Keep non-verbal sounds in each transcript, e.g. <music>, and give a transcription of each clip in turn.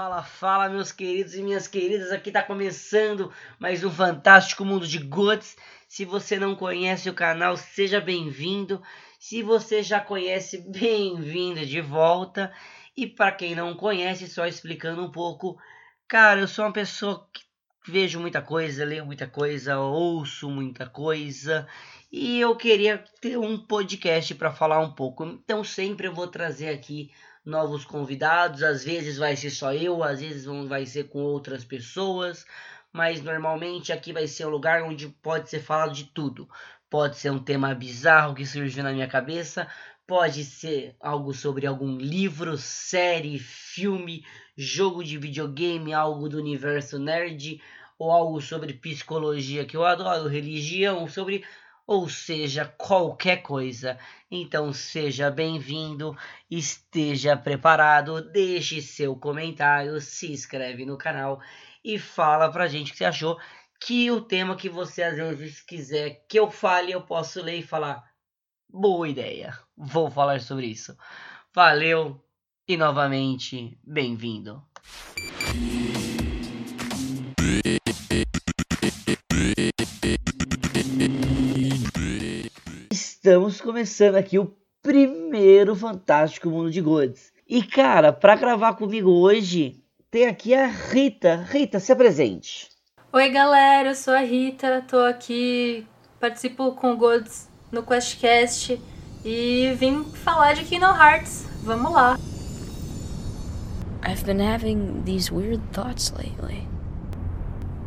Fala, fala, meus queridos e minhas queridas. Aqui tá começando mais um fantástico mundo de Goods. Se você não conhece o canal, seja bem-vindo. Se você já conhece, <laughs> bem-vindo de volta. E para quem não conhece, só explicando um pouco, cara, eu sou uma pessoa que vejo muita coisa, leio muita coisa, ouço muita coisa. E eu queria ter um podcast para falar um pouco. Então sempre eu vou trazer aqui novos convidados. Às vezes vai ser só eu, às vezes vai ser com outras pessoas, mas normalmente aqui vai ser um lugar onde pode ser falado de tudo. Pode ser um tema bizarro que surgiu na minha cabeça, pode ser algo sobre algum livro, série, filme, jogo de videogame, algo do universo nerd, ou algo sobre psicologia que eu adoro, religião, sobre ou seja, qualquer coisa. Então seja bem-vindo, esteja preparado, deixe seu comentário, se inscreve no canal e fala pra gente o que você achou. Que o tema que você às vezes quiser que eu fale, eu posso ler e falar. Boa ideia, vou falar sobre isso. Valeu e novamente bem-vindo. Estamos começando aqui o primeiro Fantástico Mundo de Goods. E cara, para gravar comigo hoje, tem aqui a Rita. Rita, se apresente. Oi galera, eu sou a Rita, tô aqui, participo com o Goods no QuestCast e vim falar de Kingdom Hearts. Vamos lá. I've been having these weird thoughts lately.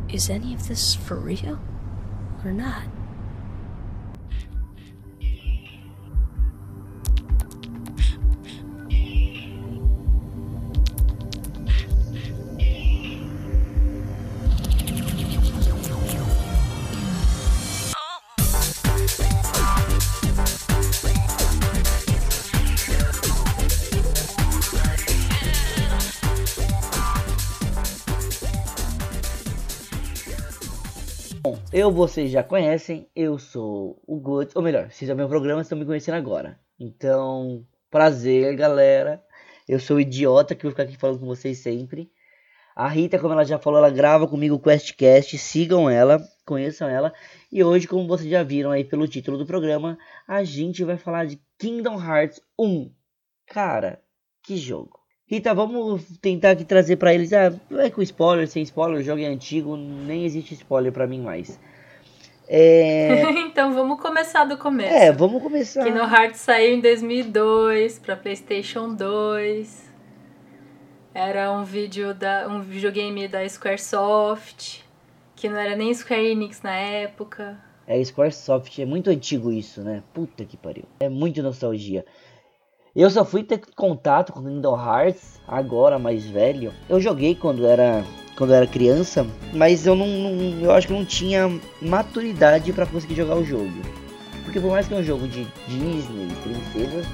Is any of this for real or not? Eu, vocês já conhecem, eu sou o Good, ou melhor, vocês já meu programa, estão me conhecendo agora. Então, prazer, galera. Eu sou o idiota que vou ficar aqui falando com vocês sempre. A Rita, como ela já falou, ela grava comigo o QuestCast, sigam ela, conheçam ela. E hoje, como vocês já viram aí pelo título do programa, a gente vai falar de Kingdom Hearts 1. Cara, que jogo. Rita, vamos tentar aqui trazer para eles. Ah, é com spoiler, sem spoiler, o jogo é antigo, nem existe spoiler para mim mais. É... <laughs> então vamos começar do começo. É, vamos começar. Kingdom Hearts saiu em 2002 para PlayStation 2. Era um vídeo da um videogame da Squaresoft, que não era nem Square Enix na época. É, Squaresoft é muito antigo isso, né? Puta que pariu. É muito nostalgia. Eu só fui ter contato com Kingdom Hearts agora, mais velho. Eu joguei quando era quando era criança, mas eu não, não eu acho que não tinha maturidade para conseguir jogar o jogo. Porque por mais que é um jogo de Disney, princesas,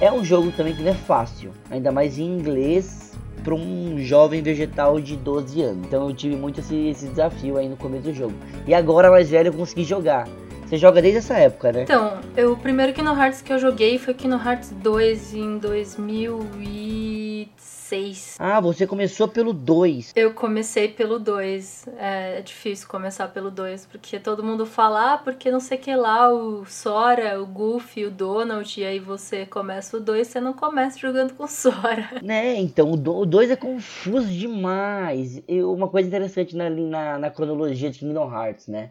é um jogo também que não é fácil, ainda mais em inglês para um jovem vegetal de 12 anos. Então eu tive muito esse, esse desafio aí no começo do jogo. E agora mais velho eu consegui jogar. Você joga desde essa época, né? Então, eu, o primeiro Kingdom Hearts que eu joguei foi Kingdom Hearts 2 em 2006. Ah, você começou pelo 2. Eu comecei pelo 2. É, é, difícil começar pelo 2, porque todo mundo fala, ah, porque não sei que lá, o Sora, o Goofy, o Donald, e aí você começa o 2, você não começa jogando com Sora. <laughs> Né, então, o 2 é confuso demais. E uma coisa interessante na, na, na cronologia de Kingdom Hearts, né?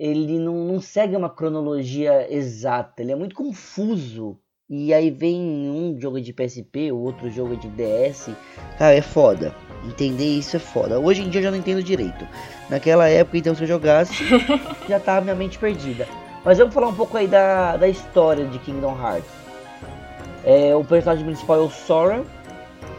Ele não, não segue uma cronologia exata, ele é muito confuso. E aí vem um jogo de PSP, o outro jogo de DS. Cara, é foda. Entender isso é foda. Hoje em dia eu já não entendo direito. Naquela época, então, se eu jogasse, <laughs> já tava minha mente perdida. Mas vamos falar um pouco aí da, da história de Kingdom Hearts. É, o personagem principal é o Sora.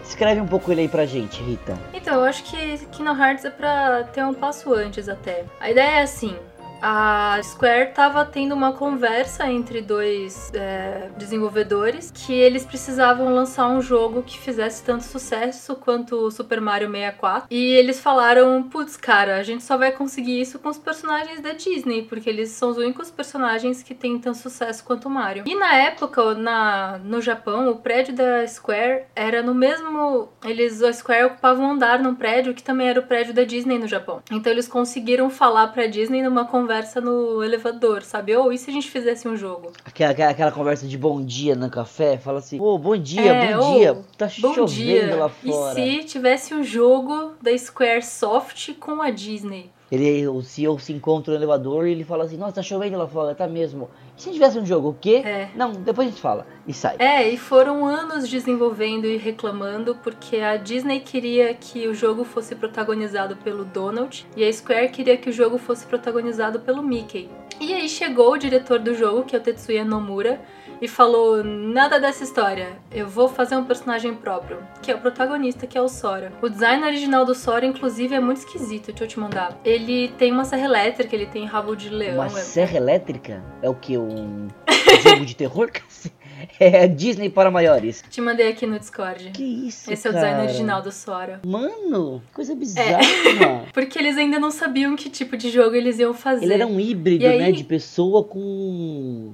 Escreve um pouco ele aí pra gente, Rita. Então, eu acho que Kingdom Hearts é pra ter um passo antes até. A ideia é assim: A Square tava tendo uma conversa entre dois é, desenvolvedores que eles precisavam lançar um jogo que fizesse tanto sucesso quanto o Super Mario 64. E eles falaram: putz, cara, a gente só vai conseguir isso com os personagens da Disney, porque eles são os únicos personagens que têm tanto sucesso quanto o Mario. E na época, na, no Japão, o prédio da Square era no mesmo. Eles, a Square ocupava um andar num prédio que também era o prédio da Disney no Japão. Então eles conseguiram falar pra Disney numa conversa no elevador, sabe? Ou oh, e se a gente fizesse um jogo? Aquela, aquela, aquela conversa de bom dia no café, fala assim: Ô, oh, bom dia, é, bom dia, tá bom chovendo dia. lá fora. E se tivesse um jogo da Square Soft com a Disney? Ele, o CEO se encontra no elevador e ele fala assim: Nossa, tá chovendo lá fora, tá mesmo. E se tivesse um jogo, o quê? É. Não, depois a gente fala. E sai. É, e foram anos desenvolvendo e reclamando porque a Disney queria que o jogo fosse protagonizado pelo Donald e a Square queria que o jogo fosse protagonizado pelo Mickey. E aí chegou o diretor do jogo, que é o Tetsuya Nomura e falou: nada dessa história, eu vou fazer um personagem próprio, que é o protagonista, que é o Sora. O design original do Sora, inclusive, é muito esquisito, deixa eu te mandar. Ele tem uma serra elétrica, ele tem rabo de leão. Uma é... serra elétrica? É o que? Um <laughs> jogo de terror? <laughs> É Disney para maiores. Te mandei aqui no Discord. Que isso, Esse é o design original do Sora. Mano, coisa bizarra. É. <laughs> Porque eles ainda não sabiam que tipo de jogo eles iam fazer. Ele era um híbrido, aí... né, de pessoa com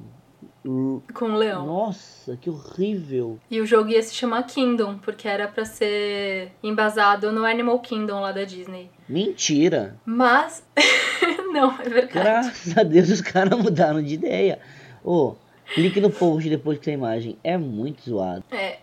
com o leão. Nossa, que horrível. E o jogo ia se chamar Kingdom, porque era para ser embasado no Animal Kingdom lá da Disney. Mentira. Mas. <laughs> não, é verdade. Graças a Deus os caras mudaram de ideia. Ô, oh, clique no post depois que a imagem. É muito zoado. É.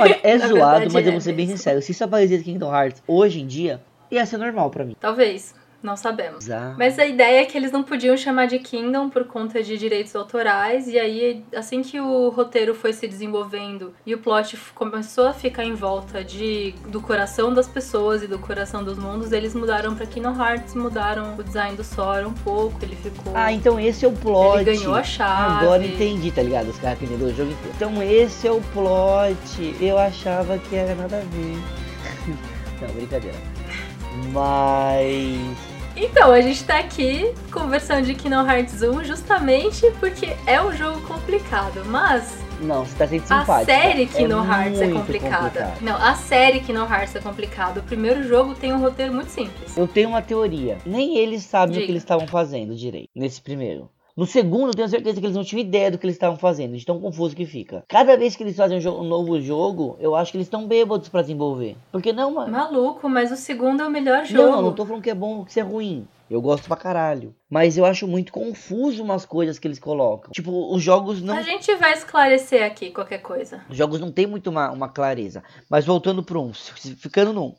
Olha, é <laughs> zoado, mas é eu vou ser bem sincero. Se isso aparecesse Kingdom Hearts hoje em dia, ia ser normal para mim. Talvez. Não sabemos. Exato. Mas a ideia é que eles não podiam chamar de Kingdom por conta de direitos autorais. E aí, assim que o roteiro foi se desenvolvendo e o plot começou a ficar em volta de, do coração das pessoas e do coração dos mundos, eles mudaram pra Kingdom Hearts, mudaram o design do Sora um pouco. Ele ficou. Ah, então esse é o plot. Ele ganhou a chave. Agora entendi, tá ligado? Os caras que o jogo inteiro. Então esse é o plot. Eu achava que era nada a ver. <laughs> não, brincadeira. Mas. Então, a gente tá aqui conversando de Kingdom Hearts 1 justamente porque é um jogo complicado, mas. Não, você tá sendo simpática. A série Kingdom é Hearts é complicada. Complicado. Não, a série Kingdom Hearts é complicada. O primeiro jogo tem um roteiro muito simples. Eu tenho uma teoria. Nem eles sabem Diga. o que eles estavam fazendo direito nesse primeiro. No segundo, eu tenho certeza que eles não tinham ideia do que eles estavam fazendo, de tão confuso que fica. Cada vez que eles fazem um, jogo, um novo jogo, eu acho que eles estão bêbados para desenvolver. Porque não, mano. Maluco, mas o segundo é o melhor jogo. Não, não tô falando que é bom ou que é ruim. Eu gosto pra caralho. Mas eu acho muito confuso umas coisas que eles colocam. Tipo, os jogos não. A gente vai esclarecer aqui qualquer coisa. Os jogos não tem muito uma, uma clareza. Mas voltando pro um, ficando 1.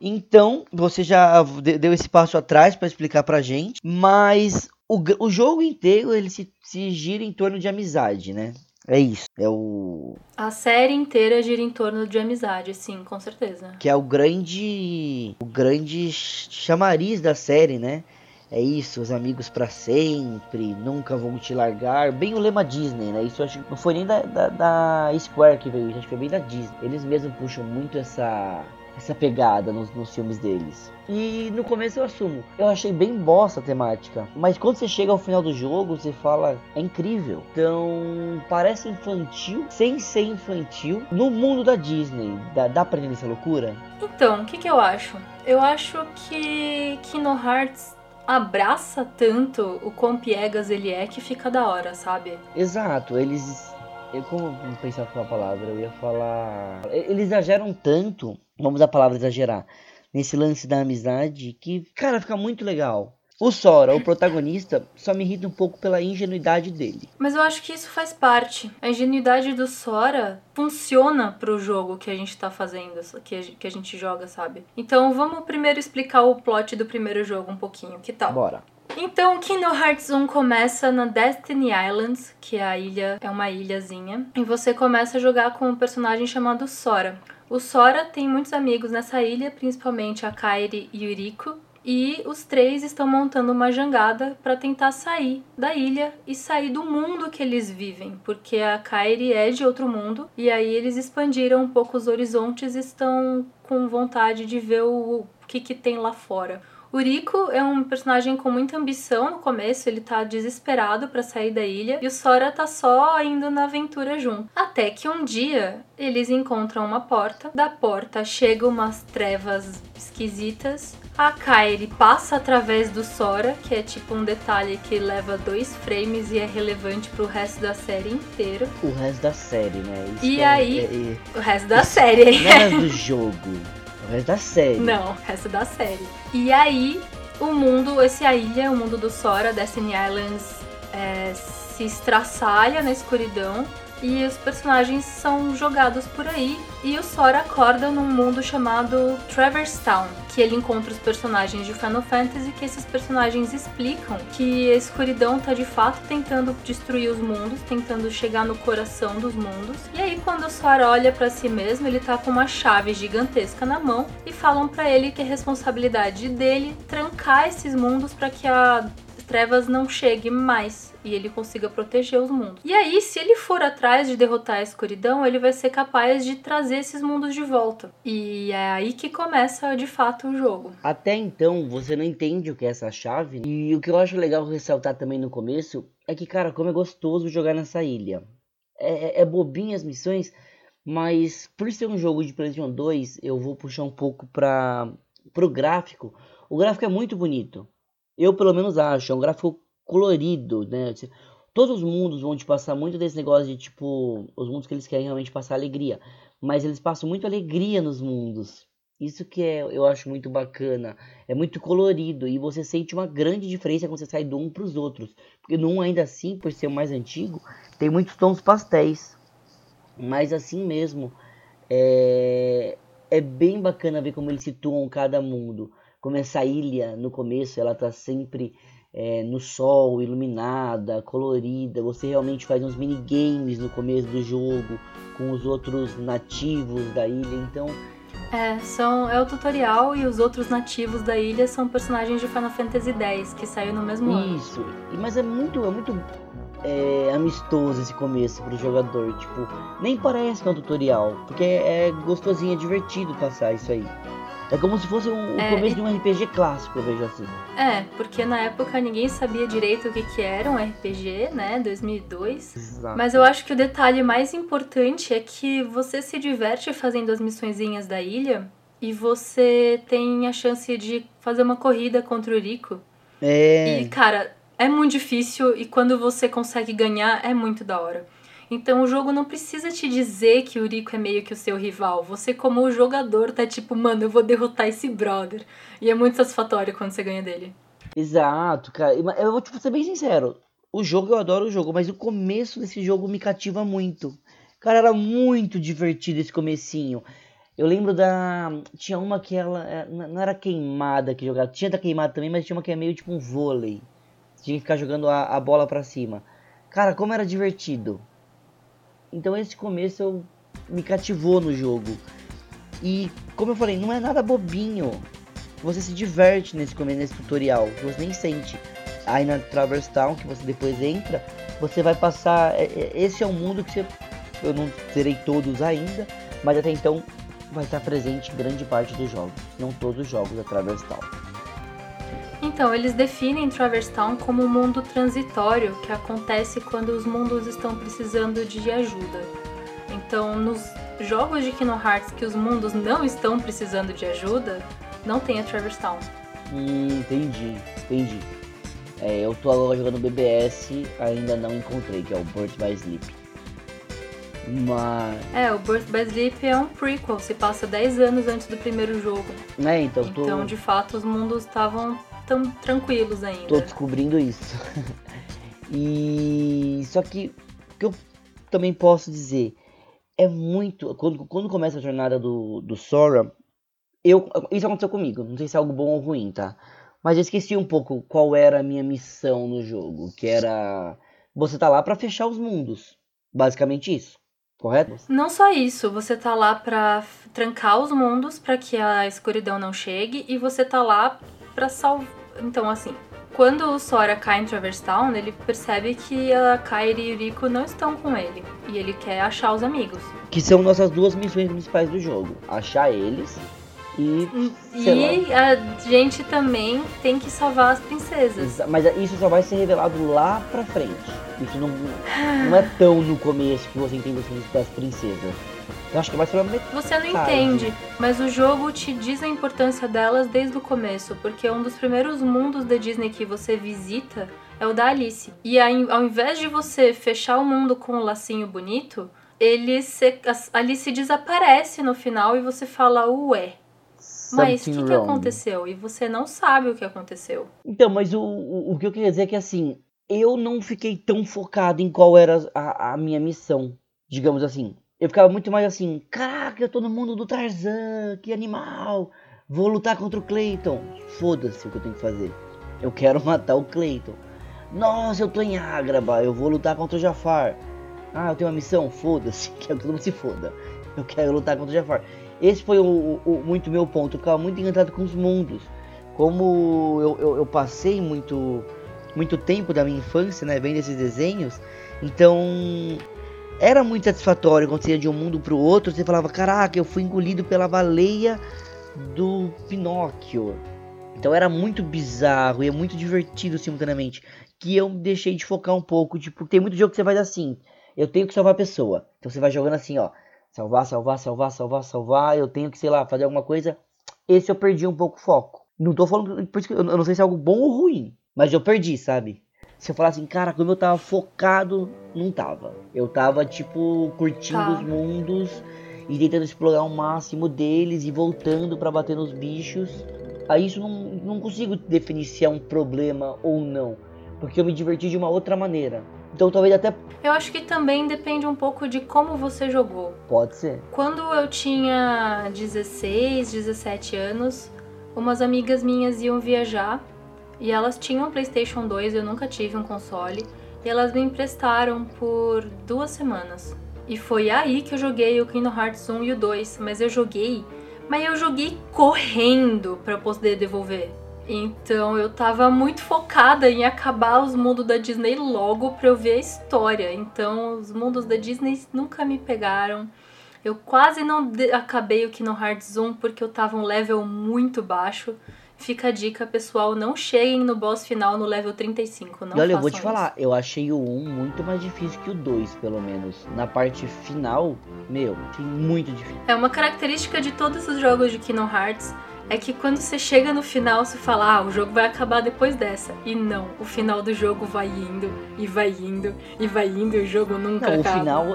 Então, você já deu esse passo atrás para explicar pra gente, mas o, o jogo inteiro ele se, se gira em torno de amizade, né? É isso. É o. A série inteira gira em torno de amizade, sim, com certeza. Que é o grande. O grande chamariz da série, né? É isso, os amigos para sempre, nunca vão te largar. Bem o lema Disney, né? Isso acho que não foi nem da, da, da Square que veio, acho que foi bem da Disney. Eles mesmos puxam muito essa essa pegada nos, nos, filmes deles. E no começo eu assumo, eu achei bem bosta a temática, mas quando você chega ao final do jogo, você fala, é incrível. Então, parece infantil, sem ser infantil, no mundo da Disney. Dá, dá pra entender essa loucura? Então, o que, que eu acho? Eu acho que Kingdom Hearts abraça tanto o quão piegas ele é que fica da hora, sabe? Exato, eles eu como não pensava uma palavra, eu ia falar. Eles exageram tanto, vamos a palavra exagerar, nesse lance da amizade, que, cara, fica muito legal. O Sora, o protagonista, só me irrita um pouco pela ingenuidade dele. Mas eu acho que isso faz parte. A ingenuidade do Sora funciona pro jogo que a gente tá fazendo, que a, gente joga, sabe? Então vamos primeiro explicar o plot do primeiro jogo um pouquinho, que tal? Bora. Então, Kingdom Hearts 1 começa na Destiny Islands, que é a ilha, é uma ilhazinha, e você começa a jogar com um personagem chamado Sora. O Sora tem muitos amigos nessa ilha, principalmente a Kairi e Yuriko, e os três estão montando uma jangada para tentar sair da ilha e sair do mundo que eles vivem, porque a Kairi é de outro mundo e aí eles expandiram um pouco os horizontes e estão com vontade de ver o, o que, que tem lá fora. O Rico é um personagem com muita ambição no começo, ele tá desesperado para sair da ilha e o Sora tá só indo na aventura junto. Até que um dia eles encontram uma porta, da porta chegam umas trevas esquisitas. A Kairi passa através do Sora, que é tipo um detalhe que leva dois frames e é relevante pro resto da série inteira. O resto da série, né? Isso E é- aí- é- é- O resto da série. Não é o resto do <laughs> jogo. O resto da série. Não, o resto da série. E aí, o mundo, esse a ilha, o mundo do Sora, Destiny Islands, é, se estraçalha na escuridão e os personagens são jogados por aí. E o Sora acorda num mundo chamado Traverse Town, que ele encontra os personagens de Final Fantasy, que esses personagens explicam que a escuridão tá de fato tentando destruir os mundos, tentando chegar no coração dos mundos. E aí quando o Sora olha pra si mesmo, ele tá com uma chave gigantesca na mão e falam pra ele que é responsabilidade dele trancar esses mundos para que a trevas não chegue mais e ele consiga proteger os mundos. E aí, se ele for atrás de derrotar a escuridão, ele vai ser capaz de trazer esses mundos de volta. E é aí que começa de fato o jogo. Até então, você não entende o que é essa chave. E o que eu acho legal ressaltar também no começo é que, cara, como é gostoso jogar nessa ilha. É, é, é bobinho as missões, mas por ser um jogo de PlayStation 2, eu vou puxar um pouco para pro gráfico. O gráfico é muito bonito. Eu, pelo menos, acho. É um gráfico colorido, né? Todos os mundos vão te passar muito desse negócio de tipo. Os mundos que eles querem realmente passar alegria. Mas eles passam muito alegria nos mundos. Isso que é, eu acho muito bacana. É muito colorido e você sente uma grande diferença quando você sai do um para os outros. Porque no um, ainda assim, por ser o mais antigo, tem muitos tons pastéis. Mas assim mesmo, é, é bem bacana ver como eles situam cada mundo. Como essa ilha, no começo, ela tá sempre é, no sol, iluminada, colorida. Você realmente faz uns minigames no começo do jogo com os outros nativos da ilha. Então, É, são, é o tutorial e os outros nativos da ilha são personagens de Final Fantasy X, que saiu no mesmo ano. Isso, mas é muito, é muito é, amistoso esse começo pro jogador, tipo, nem parece que é um tutorial, porque é gostosinho, é divertido passar isso aí. É como se fosse o, É, começo e- de um RPG clássico, eu vejo assim. É, porque na época ninguém sabia direito o que, que era um RPG, né? 2002. Exato. Mas eu acho que o detalhe mais importante é que você se diverte fazendo as missõezinhas da ilha e você tem a chance de fazer uma corrida contra o Rico. É, E, cara, é muito difícil e quando você consegue ganhar é muito da hora. Então o jogo não precisa te dizer que o Rico é meio que o seu rival. Você, como jogador, tá tipo, mano, eu vou derrotar esse brother. E é muito satisfatório quando você ganha dele. exato, cara. Eu vou tipo, ser bem sincero. O jogo, eu adoro o jogo, mas o começo desse jogo me cativa muito. Cara, era muito divertido esse comecinho. Eu lembro da. Tinha uma que ela. é, Não era queimada que jogava. Tinha da queimada também, mas tinha uma que é meio tipo um vôlei. Tinha que ficar jogando a, a bola pra cima. Cara, como era divertido. Então esse começo eu, me cativou no jogo. E como eu falei, não é nada bobinho. Você se diverte nesse começo, nesse tutorial, você nem sente. Aí na Traverse Town, que você depois entra, você vai passar. é- é- Esse é um mundo que você. Eu não terei todos ainda, mas até então vai estar presente grande parte dos jogos. Não todos os jogos da Traverse Town. Então, eles definem Traverse Town como um mundo transitório que acontece quando os mundos estão precisando de ajuda. Então, nos jogos de Kingdom Hearts que os mundos não estão precisando de ajuda, não tem a Traverse Town. Hum, entendi, entendi. É, eu tô agora jogando BBS, ainda não encontrei, que é o Birth by Sleep. Mas. É, o Birth by Sleep é um prequel, se passa 10 anos antes do primeiro jogo. É, então tô. Então, de fato, os mundos estavam tão tranquilos Tô ainda. descobrindo isso. <laughs> e só que o que eu também posso dizer é muito quando, quando começa a jornada do, do Sora, eu isso aconteceu comigo. Não sei se é algo bom ou ruim, tá? Mas eu esqueci um pouco qual era a minha missão no jogo, que era você tá lá pra fechar os mundos, basicamente isso, correto? Não só isso, você tá lá pra f- trancar os mundos pra que a escuridão não chegue e você tá lá pra salvar. Então, assim, quando o Sora cai em Traverse Town, ele percebe que a Kairi e o Rico não estão com ele e ele quer achar os amigos. Que são nossas duas missões principais do jogo: achar eles E, sei E a gente também tem que salvar as princesas. Mas isso só vai ser revelado lá pra frente. Isso não, não é tão no começo que você entende as princesas. Eu acho que vai ser uma met- Você não entende, mas o jogo te diz a importância delas desde o começo, porque um dos primeiros mundos da Disney que você visita é o da Alice. E aí, ao invés de você fechar o mundo com um lacinho bonito, ele se, a Alice desaparece no final e você fala, ué. Mas o que, que aconteceu? E você não sabe o que aconteceu. Então, mas o, o, o que eu queria dizer é que assim, eu não fiquei tão focado em qual era a, a minha missão, digamos assim. Eu ficava muito mais assim, caraca, eu tô no mundo do Tarzan, que animal. Vou lutar contra o Clayton. Foda-se o que eu tenho que fazer. Eu quero <laughs> matar o Clayton. Nossa, eu tô em Agraba, eu vou lutar contra o Jafar. Ah, eu tenho uma missão? Foda-se, quero <laughs> que todo mundo se foda. Eu quero lutar contra o Jafar. Esse foi o, o- o- muito meu ponto. Eu ficava muito encantado com os mundos. Como eu, eu, eu passei muito, muito tempo da minha infância, né, vendo esses desenhos, então era muito satisfatório quando você ia de um mundo pro outro, você falava, caraca, eu fui engolido pela baleia do Pinóquio. Então era muito bizarro e é muito divertido simultaneamente. Que eu deixei de focar um pouco, tipo, tem muito jogo que você faz assim, eu tenho que salvar a pessoa. Então você vai jogando assim, ó, salvar, salvar, salvar, salvar, salvar, eu tenho que, sei lá, fazer alguma coisa. Esse eu perdi um pouco o foco. Não tô falando, por isso que eu não sei se é algo bom ou ruim, mas eu perdi, sabe? Se eu falar assim, cara, como eu tava focado, não tava. Eu tava, tipo, curtindo Tá. os mundos e tentando explorar o máximo deles e voltando pra bater nos bichos. Aí isso não, não consigo definir se é um problema ou não, porque eu me diverti de uma outra maneira. Então talvez até Eu acho que também depende um pouco de como você jogou. pode ser. Quando eu tinha 16, 17 anos, umas amigas minhas iam viajar e elas tinham um PlayStation 2, eu nunca tive um console, e elas me emprestaram por duas semanas. E foi aí que eu joguei o Kingdom Hearts 1 e o 2, mas eu joguei, mas eu joguei correndo pra poder devolver. Então eu tava muito focada em acabar os mundos da Disney logo pra eu ver a história. Então os mundos da Disney nunca me pegaram. Eu quase não acabei o Kingdom Hearts 1 porque eu tava um level muito baixo. Fica a dica, pessoal, não cheguem no boss final no level 35, não e olha, eu vou te façam falar, eu achei o 1 muito mais difícil que o 2, pelo menos. Na parte final, meu, achei muito difícil. É uma característica de todos os jogos de Kingdom Hearts é que quando você chega no final, você fala, ah, o jogo vai acabar depois dessa. E não, o final do jogo vai indo, e vai indo, e vai indo, e o jogo nunca Não, o acaba. final,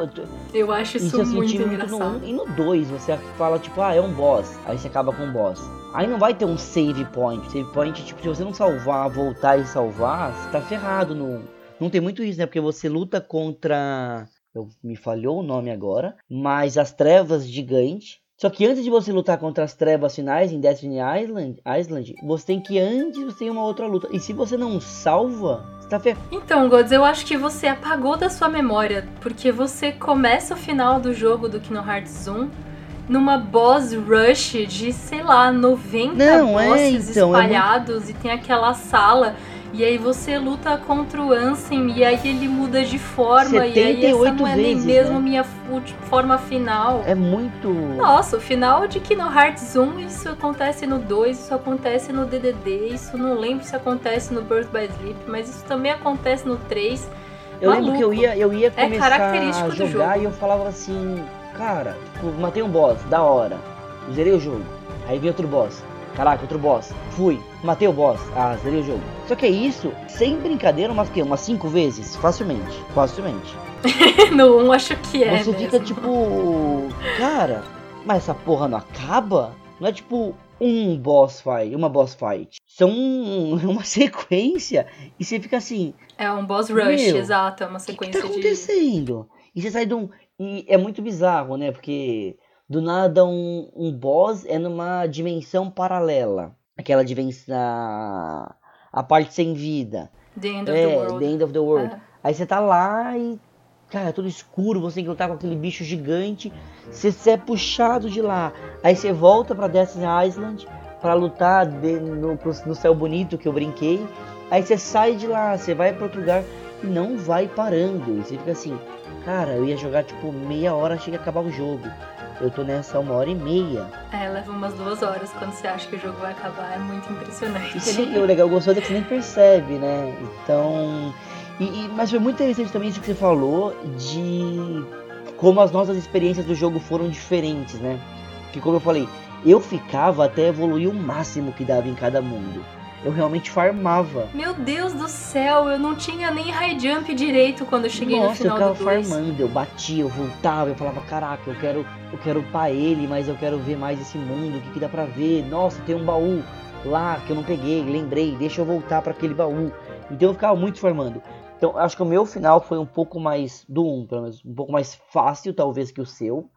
eu acho isso, isso muito no engraçado. 1 e no 2. Você fala, tipo, ah, é um boss. Aí você acaba com o boss. Aí não vai ter um save point. Save point, tipo, se você não salvar, voltar e salvar, você tá ferrado no 1. Não tem muito isso, né? Porque você luta contra. Eu, me falhou o nome agora. Mas as trevas gigantes. Só que antes de você lutar contra as trevas finais em Destiny Island, Island você tem que antes você tem uma outra luta. E se você não salva, você tá ferrado. Então, Gods, eu acho que você apagou da sua memória, porque você começa o final do jogo do Kingdom Hearts 1 numa boss rush de, sei lá, 90 Não, é, bosses então, é espalhados e tem aquela sala. E aí você luta contra o Ansem e aí ele muda de forma e aí essa 78 não é nem vezes, mesmo né? minha fu- forma final. É muito. Nossa, o final de Kingdom Hearts 1, isso acontece no 2, isso acontece no DDD, isso não lembro se acontece no Birth by Sleep, mas isso também acontece no 3. Eu lembro que eu Maluco. ia, eu ia É começar característico a jogar e eu falava assim, cara, tipo, matei um boss, da hora. Zerei o jogo. Aí vem outro boss. Caraca, outro boss. Fui, matei o boss. Ah, zerei o jogo. Só que é isso, sem brincadeira, umas que umas cinco vezes, facilmente, facilmente. <laughs> no 1 acho que é. Você mesmo. fica tipo, cara, mas essa porra não acaba? Não é tipo um boss fight, uma boss fight. São <laughs> uma sequência e você fica assim, É um boss rush, exato, é uma o que, que sequência tá de. acontecendo? E você sai de um. E é muito bizarro, né? Porque do nada um, um boss é numa dimensão paralela. Aquela dimensão. A, a parte sem vida. The End of é, the World. the end of the world. Aí você tá lá e. Cara, é tudo escuro, você tem que lutar com aquele bicho gigante. Você, você é puxado de lá. Aí você volta pra Destiny Island pra lutar de- no, no céu bonito que eu brinquei. Aí você sai de lá, você vai pra outro lugar. e não vai parando. E você fica assim, cara, eu ia jogar tipo meia hora, chega a acabar o jogo. Eu tô nessa uma hora e meia. É, leva umas duas horas quando você acha que o jogo vai acabar. É muito impressionante. Sim, o legal, gostoso é que você nem percebe, né? Então. E, e, mas foi muito interessante também isso que você falou de como as nossas experiências do jogo foram diferentes, né? Que como eu falei, eu ficava até evoluir o máximo que dava em cada mundo eu realmente farmava. Meu Deus do céu, eu não tinha nem high jump direito quando eu cheguei Nossa, no final eu ficava farmando, eu batia, eu voltava, eu falava, caraca, eu quero, eu quero upar ele, mas eu quero ver mais esse mundo, o que, que dá pra ver? Nossa, tem um baú lá que eu não peguei, lembrei, deixa eu voltar para aquele baú. Então eu ficava muito farmando. Então acho que o meu final foi um pouco mais do 1, pelo menos, um pouco mais fácil talvez que o seu.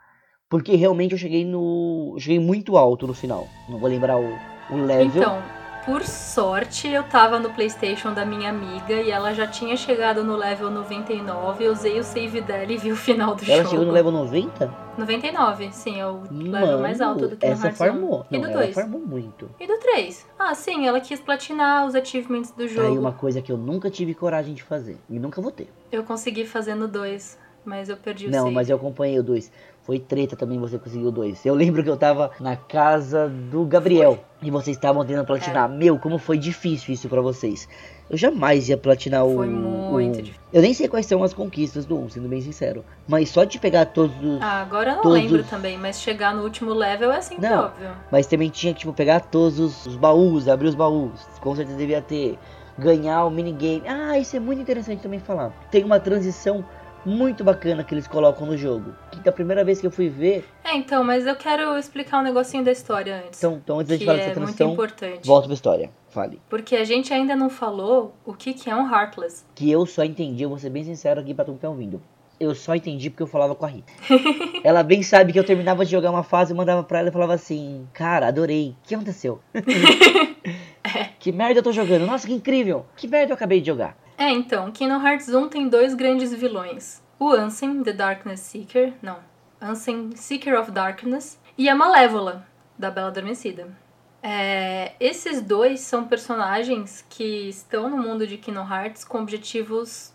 Porque realmente eu cheguei no. Eu cheguei muito alto no final. Não vou lembrar o, o level. Então, por sorte, eu tava no PlayStation da minha amiga e ela já tinha chegado no level 99. Eu usei o save dela e vi o final do ela jogo. Ela chegou no level 90? 99, sim, é o Mano, level mais alto do que essa no farmou. E Não, do ela 2? farmou muito. E do 3? Ah, sim, ela quis platinar os achievements do jogo. Aí uma coisa que eu nunca tive coragem de fazer. E nunca vou ter. Eu consegui fazer no 2, mas eu perdi o Não, save. mas eu acompanhei o 2. Foi treta também você conseguiu 2. Eu lembro que eu tava na casa do Gabriel. Foi. E vocês estavam tentando platinar. É. Meu, como foi difícil isso para vocês. Eu jamais ia platinar o. Foi muito o... difícil. Eu nem sei quais são as conquistas do 1, sendo bem sincero. Mas só de pegar todos os. Ah, agora eu não lembro os... também, mas chegar no último level é assim não, óbvio. Mas também tinha que tipo, pegar todos os, os baús, abrir os baús. Com certeza devia ter. Ganhar o minigame. Ah, isso é muito interessante também falar. Tem uma transição muito bacana que eles colocam no jogo. Que da primeira vez que eu fui ver. É, então, mas eu quero explicar um negocinho da história antes. Então, então antes da gente falar é dessa transição, muito importante. volta pra história. Fale. Porque a gente ainda não falou o que, que é um Heartless. Que eu só entendi, eu vou ser bem sincero aqui pra todo mundo que tá ouvindo. Eu só entendi porque eu falava com a Rita. <laughs> ela bem sabe que eu terminava de jogar uma fase, eu mandava pra ela e falava assim: Cara, adorei. O que aconteceu? é. <laughs> <laughs> Que merda eu tô jogando? Nossa, que incrível. Que merda eu acabei de jogar. É, então, Kingdom Hearts 1 tem dois grandes vilões. O Ansem, The Darkness Seeker, não, Ansem, Seeker of Darkness, e a Malévola, da Bela Adormecida. É, esses dois são personagens que estão no mundo de Kingdom Hearts com objetivos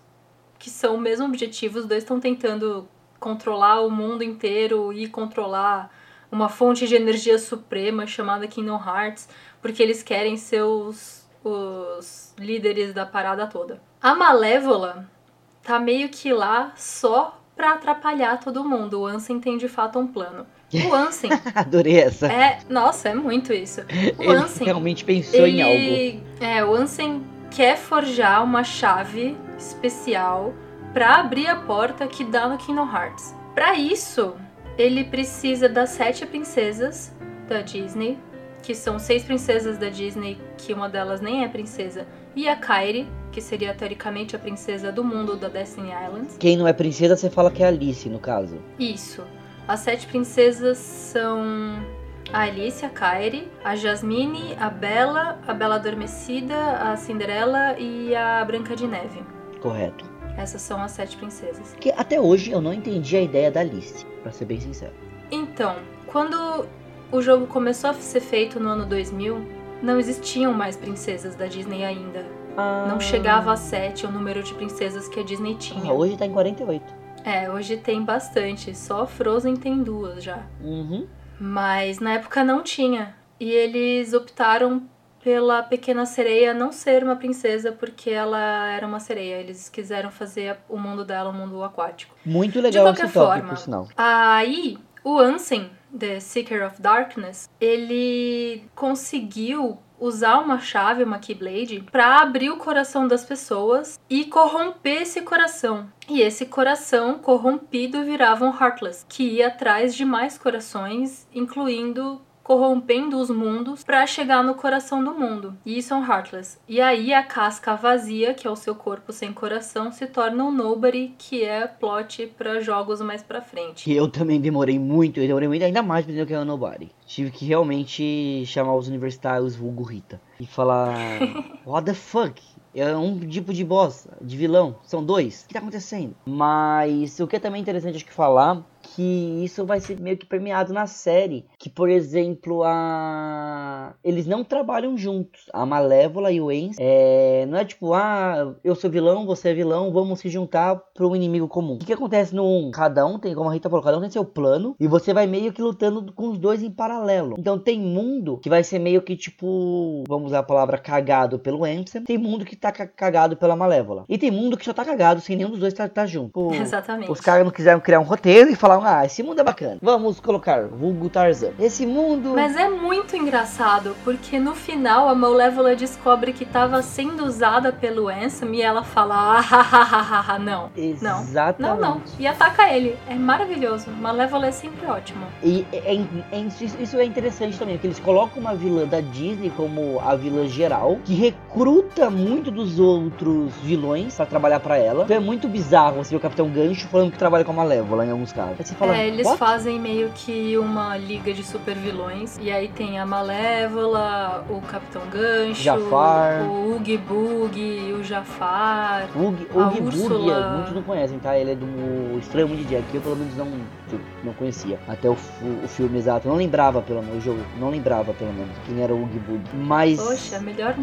que são o mesmo objetivo. Os dois estão tentando controlar o mundo inteiro e controlar uma fonte de energia suprema chamada Kingdom Hearts, porque eles querem ser os, os líderes da parada toda. A Malévola tá meio que lá só pra atrapalhar todo mundo. O Ansem tem de fato um plano. O Ansem. <laughs> Adorei essa. É, nossa, é muito isso. O Ele Ansem. realmente pensou ele, em algo. É, o Ansem quer forjar uma chave especial para abrir a porta que dá no Kingdom Hearts. Para isso, ele precisa das sete princesas da Disney, que são seis princesas da Disney, que uma delas nem é princesa, e a Kairi, que seria teoricamente a princesa do mundo da Destiny Islands. Quem não é princesa, você fala que é Alice, no caso. Isso. As sete princesas são a Alice, a Kairi, a Jasmine, a Bela, a Bela Adormecida, a Cinderela e a Branca de Neve. Correto. Essas são as sete princesas. Que até hoje eu não entendi a ideia da Alice, para ser bem sincero. Então, quando o jogo começou a ser feito no ano 2000, não existiam mais princesas da Disney ainda. Ah. Não chegava a 7 o número de princesas que a Disney tinha. Ah, hoje tá em 48. É, hoje tem bastante. Só Frozen tem duas já. Uhum. Mas na época não tinha. E eles optaram pela pequena sereia não ser uma princesa porque ela era uma sereia. Eles quiseram fazer o mundo dela um mundo aquático. Muito legal De qualquer esse tópico, forma, sinal. Aí, o Ansem, The Seeker of Darkness, ele conseguiu usar uma chave, uma Keyblade, para abrir o coração das pessoas e corromper esse coração. E esse coração corrompido virava um Heartless, que ia atrás de mais corações, incluindo corrompendo os mundos para chegar no coração do mundo. E isso é um Heartless. E aí a casca vazia, que é o seu corpo sem coração, se torna um Nobody, que é plot para jogos mais para frente. E eu também demorei muito, eu demorei muito ainda mais pra entender o que é o Nobody. Tive que realmente chamar os universitários vulgo Rita e falar: <laughs> What the fuck? É um tipo de boss, de vilão. São dois. O que tá acontecendo? Mas o que é também interessante acho que falar que isso vai ser meio que permeado na série. Que, por exemplo, a. Eles não trabalham juntos. A Malévola e o Ace. É... Não é tipo, ah, eu sou vilão, você é vilão, vamos se juntar para um inimigo comum. O que, que acontece no 1? Cada um tem, como a Rita falou, cada um tem seu plano. E você vai meio que lutando com os dois em paralelo. Então tem mundo que vai ser meio que tipo. Vamos usar a palavra cagado pelo Ansem. Tem mundo que tá cagado pela Malévola. E tem mundo que só tá cagado sem nenhum dos dois tá, tá junto. Pô, <laughs> Exatamente. Os caras não quiseram criar um roteiro e falaram: ah, esse mundo é bacana. Vamos colocar vulgo Tarzan. Esse mundo. Mas é muito engraçado, porque no final a Malévola descobre que tava sendo usada pelo Ansem e ela fala: ah, ha, ha, não. Não. Exatamente. Não, não. E ataca ele. É maravilhoso. Malévola é sempre ótimo. E é, é, é, isso é interessante também, porque eles colocam uma vilã da Disney como a vilã geral, que recruta muito dos outros vilões para trabalhar para ela. Então é muito bizarro você ver o Capitão Gancho falando que trabalha com a Malévola em alguns casos. Você fala, é, eles What? fazem meio que uma liga de super vilões. E aí tem a Malévola, o Capitão Gancho, Jafar. o Oogie Boogie, o Jafar. Oogie, a Oogie Boogie, muitos não conhecem, tá? Ele é do Estranho Mundo de Jack, eu pelo menos não, não conhecia. Até o, o filme exato. Eu não lembrava, pelo menos, o jogo. Não lembrava, pelo menos, quem era o Oogie Boogie. Mas. Poxa, melhor.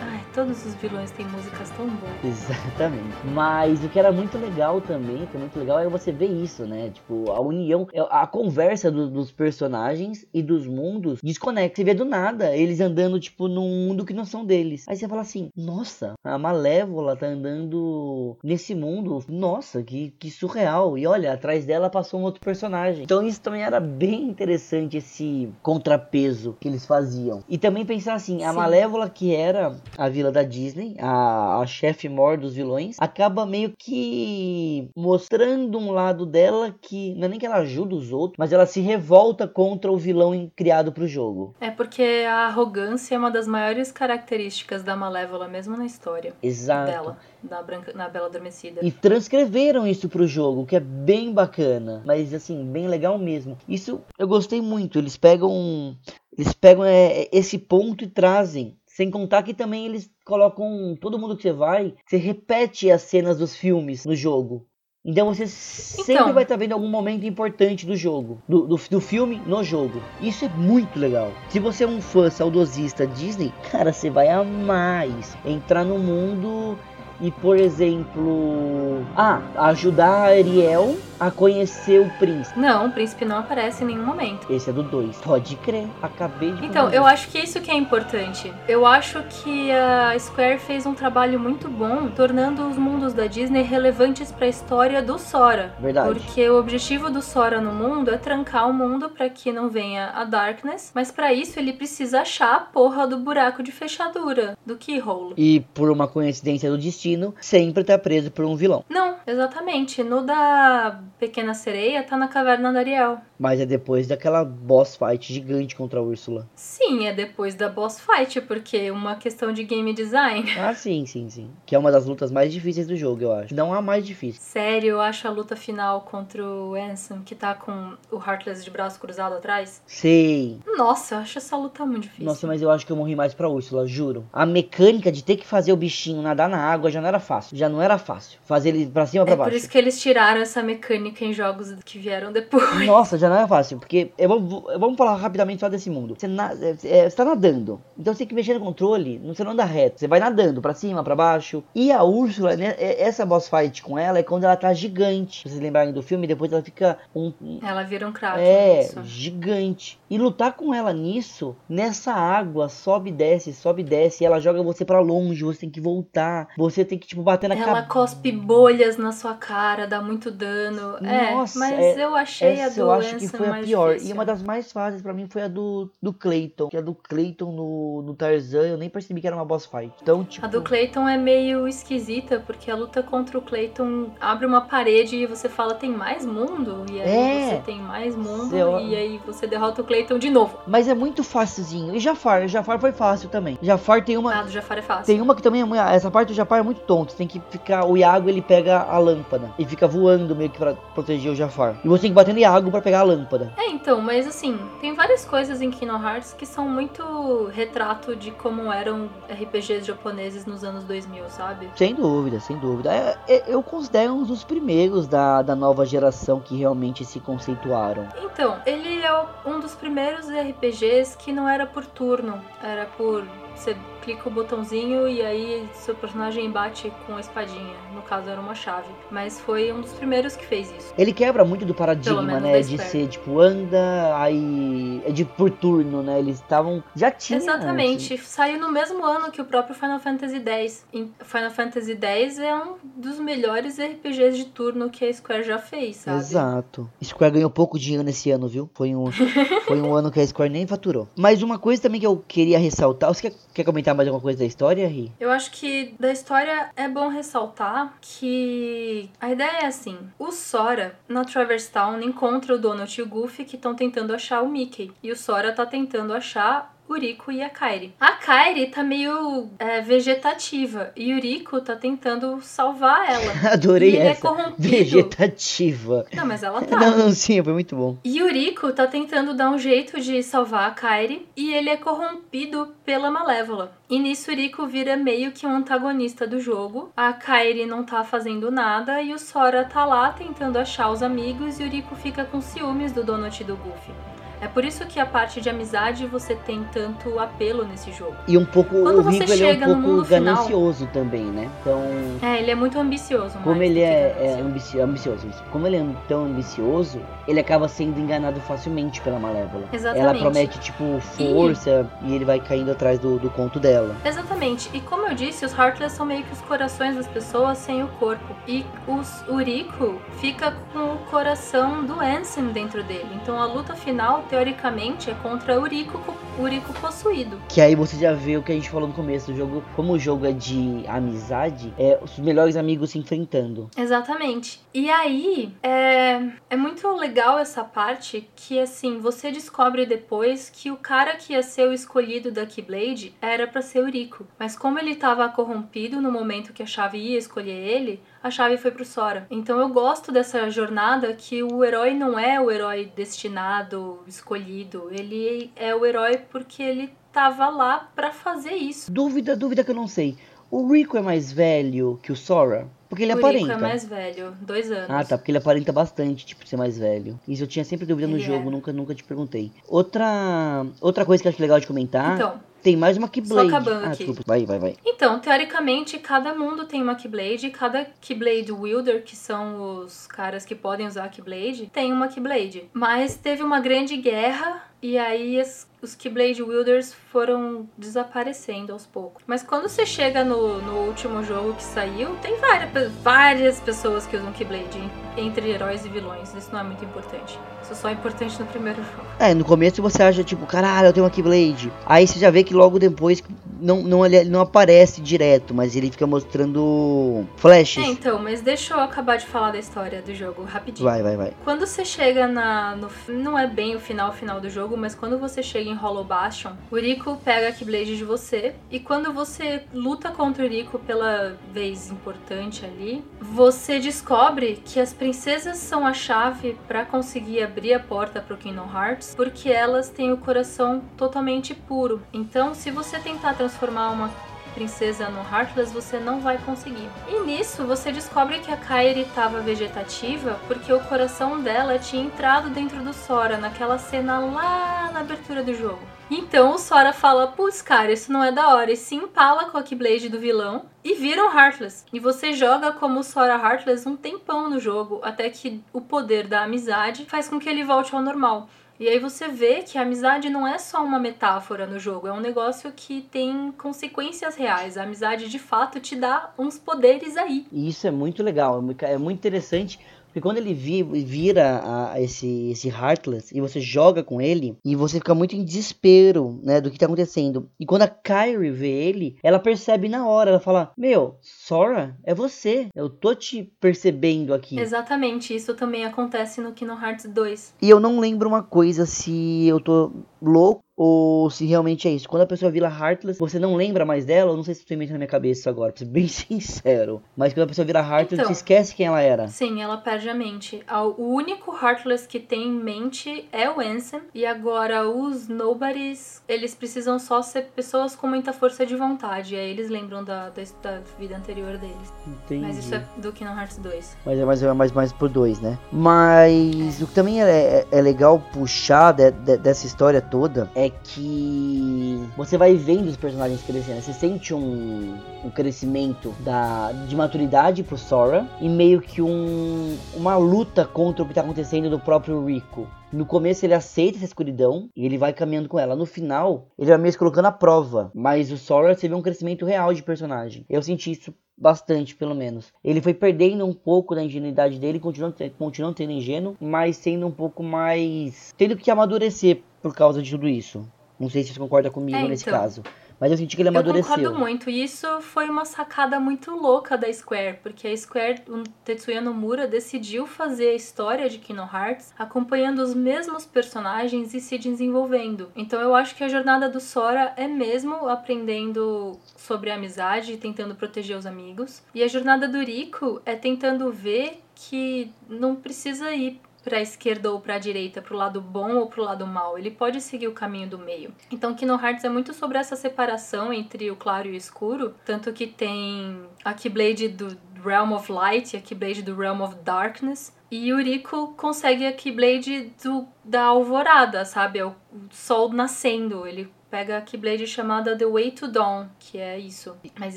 Ai, todos os vilões têm músicas tão boas. Exatamente. Mas o que era muito legal também, que é muito legal, é você ver isso, né? Tipo, a união, é, a conversa do- dos personagens e dos mundos desconecta. Você vê do nada eles andando, tipo, num mundo que não são deles. Aí você fala assim, nossa, a Malévola tá andando nesse mundo. Nossa, que, que surreal. E olha, atrás dela passou um outro personagem. Então isso também era bem interessante, esse contrapeso que eles faziam. E também pensar assim, a Sim. Malévola, que era a vila da Disney, a, a chefe mor dos vilões, acaba meio que mostrando um lado dela que não é nem que ela ajuda os outros, mas ela se revolta contra o vilão criado pro jogo. É porque a arrogância é uma das maiores características da Malévola, mesmo na história Exato. dela, da Branca, na Bela Adormecida. E transcreveram isso pro jogo, que é bem bacana, mas assim, bem legal mesmo. Isso eu gostei muito. Eles pegam eles pegam é, esse ponto e trazem. Sem contar que também eles colocam todo mundo que você vai, você repete as cenas dos filmes no jogo. Então você sempre Então. vai estar vendo algum momento importante do jogo, do, do, do filme no jogo. Isso é muito legal. Se você é um fã saudosista Disney, cara, você vai amar isso. Entrar no mundo e, por exemplo, ah, ajudar a Ariel a conhecer o príncipe. Não, o príncipe não aparece em nenhum momento. Esse é do 2. Pode crer. Acabei de Então, eu acho que isso que é importante. Eu acho que a Square fez um trabalho muito bom tornando os mundos da Disney relevantes para a história do Sora. Verdade. Porque o objetivo do Sora no mundo é trancar o mundo para que não venha a Darkness, mas para isso ele precisa achar a porra do buraco de fechadura, do keyhole. E por uma coincidência do destino, sempre tá preso por um vilão. Não, exatamente. No da Pequena Sereia tá na caverna da Ariel. Mas é depois daquela boss fight gigante contra a Úrsula. Sim, é depois da boss fight, porque é uma questão de game design. <laughs> Ah, sim, sim, sim. Que é uma das lutas mais difíceis do jogo, eu acho. Não a mais difícil. Sério, eu acho a luta final contra o Ansem, que tá com o Heartless de braço cruzado atrás. Sei. Nossa, eu acho essa luta muito difícil. Nossa, mas eu acho que eu morri mais pra Úrsula, juro. A mecânica de ter que fazer o bichinho nadar na água já não era fácil. Já não era fácil. Fazer ele pra cima pra É por baixo. isso que eles tiraram essa mecânica em jogos que vieram depois. Nossa, já não é fácil, porque é, vamos, falar rapidamente só desse mundo. Você, na, é, é, você tá nadando, então você tem que mexer no controle, você não anda reto, você vai nadando pra cima, pra baixo. E a Úrsula, né, é- essa boss fight com ela é quando ela tá gigante. Se vocês lembrarem do filme, depois ela fica um, Ela vira um Kraken. é, isso. gigante. E lutar com ela nisso, nessa água, sobe e desce, sobe e desce, e ela joga você pra longe, você tem que voltar, você tem que, tipo, bater na Ela cospe bolhas na sua cara, dá muito dano. Nossa, é, mas é- eu achei a Essa do eu acho que foi a pior. difícil. E uma das mais fáceis pra mim foi a do, do Clayton. Que a do Clayton no, no Tarzan, eu nem percebi que era uma boss fight. Então, tipo. A do Clayton é meio esquisita, porque a luta contra o Clayton abre uma parede e você fala, tem mais mundo? E aí É. você tem mais mundo, Eu- e aí você derrota o Clayton de novo. Mas é muito facilzinho. E Jafar, Jafar foi fácil também. Jafar tem uma. Ah, do Jafar é fácil. Tem uma que também é muito. Essa parte do Jafar é muito tonto. Você tem que ficar. O Iago ele pega a lâmpada e fica voando meio que pra. Proteger o Jafar. E você tem que bater em água para pegar a lâmpada. É, então, mas assim, tem várias coisas em Kingdom Hearts que são muito retrato de como eram RPGs japoneses nos anos 2000, sabe? Sem dúvida, sem dúvida. É, é, eu considero um dos primeiros da, da nova geração que realmente se conceituaram. Então, ele é um dos primeiros RPGs que não era por turno, era por você clica o botãozinho e aí seu personagem bate com a espadinha. No caso era uma chave. Mas foi um dos primeiros que fez isso. Ele quebra muito do paradigma, né? De ser tipo, anda, aí. É de por turno, né? Eles estavam. Já tinha. Exatamente. Antes. Saiu no mesmo ano que o próprio Final Fantasy X. Final Fantasy X é um dos melhores RPGs de turno que a Square já fez, sabe? Exato. Square ganhou pouco dinheiro nesse ano, viu? Foi um, foi um <laughs> ano que a Square nem faturou. Mas uma coisa também que eu queria ressaltar. Você quer, quer comentar mais alguma coisa da história, Ri? Eu acho que da história é bom ressaltar que a ideia é assim: o Sora, na Traverse Town, encontra o Donald e o Goofy que estão tentando achar o Mickey. E o Sora tá tentando achar Uriko e a Kairi. A Kairi tá meio é, vegetativa e Uriko tá tentando salvar ela. <laughs> Adorei e é essa. É vegetativa. Não, mas ela tá. Não, não, sim, foi muito bom. E o Uriko tá tentando dar um jeito de salvar a Kairi e ele é corrompido pela Malévola. E nisso Uriko vira meio que um antagonista do jogo. A Kairi não tá fazendo nada e o Sora tá lá tentando achar os amigos e o Uriko fica com ciúmes do Donut e do Goofy. É por isso que a parte de amizade você tem tanto apelo nesse jogo. E um pouco Quando o Rico ele é um pouco ganancioso final, também, né? Então. É, ele é muito ambicioso. Como ele é, é ambici ambicioso, como ele é tão ambicioso, ele acaba sendo enganado facilmente pela Malévola. Exatamente. Ela promete tipo força e, e ele vai caindo atrás do, do conto dela. Exatamente. E como eu disse, os Heartless são meio que os corações das pessoas sem o corpo. E os, o Rico fica com o coração do Ansem dentro dele. Então a luta final teoricamente, é contra Urico, Urico possuído. Que aí você já vê o que a gente falou no começo do jogo. Como o jogo é de amizade, é os melhores amigos se enfrentando. Exatamente. E aí, é, é muito legal essa parte que, assim, você descobre depois que o cara que ia ser o escolhido da Keyblade era para ser Urico. Mas como ele estava corrompido no momento que a chave ia escolher ele, a chave foi pro Sora. Então eu gosto dessa jornada que o herói não é o herói destinado, escolhido. Ele é o herói porque ele tava lá para fazer isso. Dúvida, dúvida que eu não sei. O Rico é mais velho que o Sora? Porque ele o aparenta. O Rico é mais velho, dois anos. Ah, tá, porque ele aparenta bastante, tipo, ser mais velho. Isso eu tinha sempre dúvida no jogo, é. nunca, nunca te perguntei. Outra, outra coisa que eu acho legal de comentar. Então, tem mais uma Keyblade. Só acabando ah, aqui. Desculpa. Vai, vai, vai. Então, teoricamente, cada mundo tem uma Keyblade. Cada Keyblade Wielder, que são os caras que podem usar a Keyblade, tem uma Keyblade. Mas teve uma grande guerra e aí as, os Keyblade Wielders foram desaparecendo aos poucos. Mas quando você chega no, no último jogo que saiu, tem várias, várias pessoas que usam Keyblade entre heróis e vilões. Isso não é muito importante. Isso só é importante no primeiro jogo. É, no começo você acha, tipo, caralho, eu tenho uma Keyblade. Aí você já vê que logo depois não, não, ele não aparece direto, mas ele fica mostrando flashes. É, então, mas deixa eu acabar de falar da história do jogo rapidinho. Vai, vai, vai. Quando você chega na. No, não é bem o final final do jogo, mas quando você chega em Hollow Bastion, o Rico pega a Keyblade de você. E quando você luta contra o Rico pela vez importante ali, você descobre que as princesas são a chave para conseguir abrir a porta pro Kingdom Hearts, porque elas têm o coração totalmente puro. Então, se você tentar transformar uma princesa no Heartless, você não vai conseguir. E nisso, você descobre que a Kairi estava vegetativa porque o coração dela tinha entrado dentro do Sora naquela cena lá na abertura do jogo. Então o Sora fala: Putz, cara, isso não é da hora. E se empala com a Keyblade do vilão e vira um Heartless. E você joga como Sora Heartless um tempão no jogo, até que o poder da amizade faz com que ele volte ao normal. E aí você vê que a amizade não é só uma metáfora no jogo, é um negócio que tem consequências reais. A amizade de fato te dá uns poderes aí. Isso é muito legal, é muito interessante porque quando ele vira a, esse, esse Heartless e você joga com ele, e você fica muito em desespero, né, do que tá acontecendo. E quando a Kyrie vê ele, ela percebe na hora, ela fala: Meu, Sora, é você. Eu tô te percebendo aqui. Exatamente, isso também acontece no Kingdom Hearts 2. E eu não lembro uma coisa se eu tô louco ou se realmente é isso. Quando a pessoa vira Heartless, você não lembra mais dela, eu não sei se estou inventando na minha cabeça agora, pra ser <laughs> bem sincero. Mas quando a pessoa vira Heartless, Então. você esquece quem ela era. Sim, ela perde a mente. O único Heartless que tem mente é o Ansem. E agora os Nobodies, eles precisam só ser pessoas com muita força de vontade. E aí eles lembram da, da, da vida anterior deles. Entendi. Mas isso é do Kingdom Hearts 2. Mas é mais, é mais, mais por dois, né? Mas o que também é, é- é legal puxar de- de- dessa história toda é que você vai vendo os personagens crescendo. Você sente um, um crescimento da, de maturidade pro Sora e meio que um, uma luta contra o que tá acontecendo do próprio Rico. No começo ele aceita essa escuridão e ele vai caminhando com ela. No final, ele vai meio se colocando à prova. Mas o Sora, você vê um crescimento real de personagem. Eu senti isso bastante, pelo menos. Ele foi perdendo um pouco da ingenuidade dele, continuando, continuando sendo ingênuo, mas sendo um pouco mais. tendo que amadurecer por causa de tudo isso. Não sei se você concorda comigo É, nesse então. caso. Mas eu senti que ele Eu amadureceu. concordo muito. E isso foi uma sacada muito louca da Square, porque a Square, o Tetsuya Nomura, decidiu fazer a história de Kingdom Hearts acompanhando os mesmos personagens e se desenvolvendo. Então eu acho que a jornada do Sora é mesmo aprendendo sobre a amizade e tentando proteger os amigos. E a jornada do Rico é tentando ver que não precisa ir pra esquerda ou pra direita, pro lado bom ou pro lado mal. Ele pode seguir o caminho do meio. Então, Kingdom Hearts é muito sobre essa separação entre o claro e o escuro, tanto que tem a Keyblade do Realm of Light e a Keyblade do Realm of Darkness. E o Rico consegue a Keyblade do, da alvorada, sabe? É o, o sol nascendo. Ele pega a Keyblade chamada The Way to Dawn, que é isso. Mas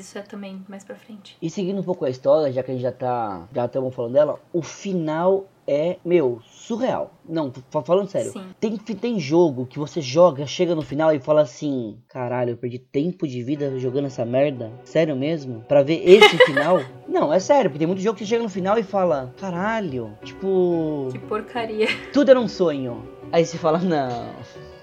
isso é também mais pra frente. E seguindo um pouco a história, já que a gente já tá. Já estamos falando dela, o final é, meu, surreal. Não, fa- falando sério. Sim. Tem, tem jogo que você joga, chega no final e fala assim: caralho, eu perdi tempo de vida jogando essa merda. Sério mesmo? Pra ver esse <laughs> final? Não, é sério, porque tem muito jogo que você chega no final e fala: caralho, tipo, Que porcaria. tudo era um sonho. Aí você fala: não.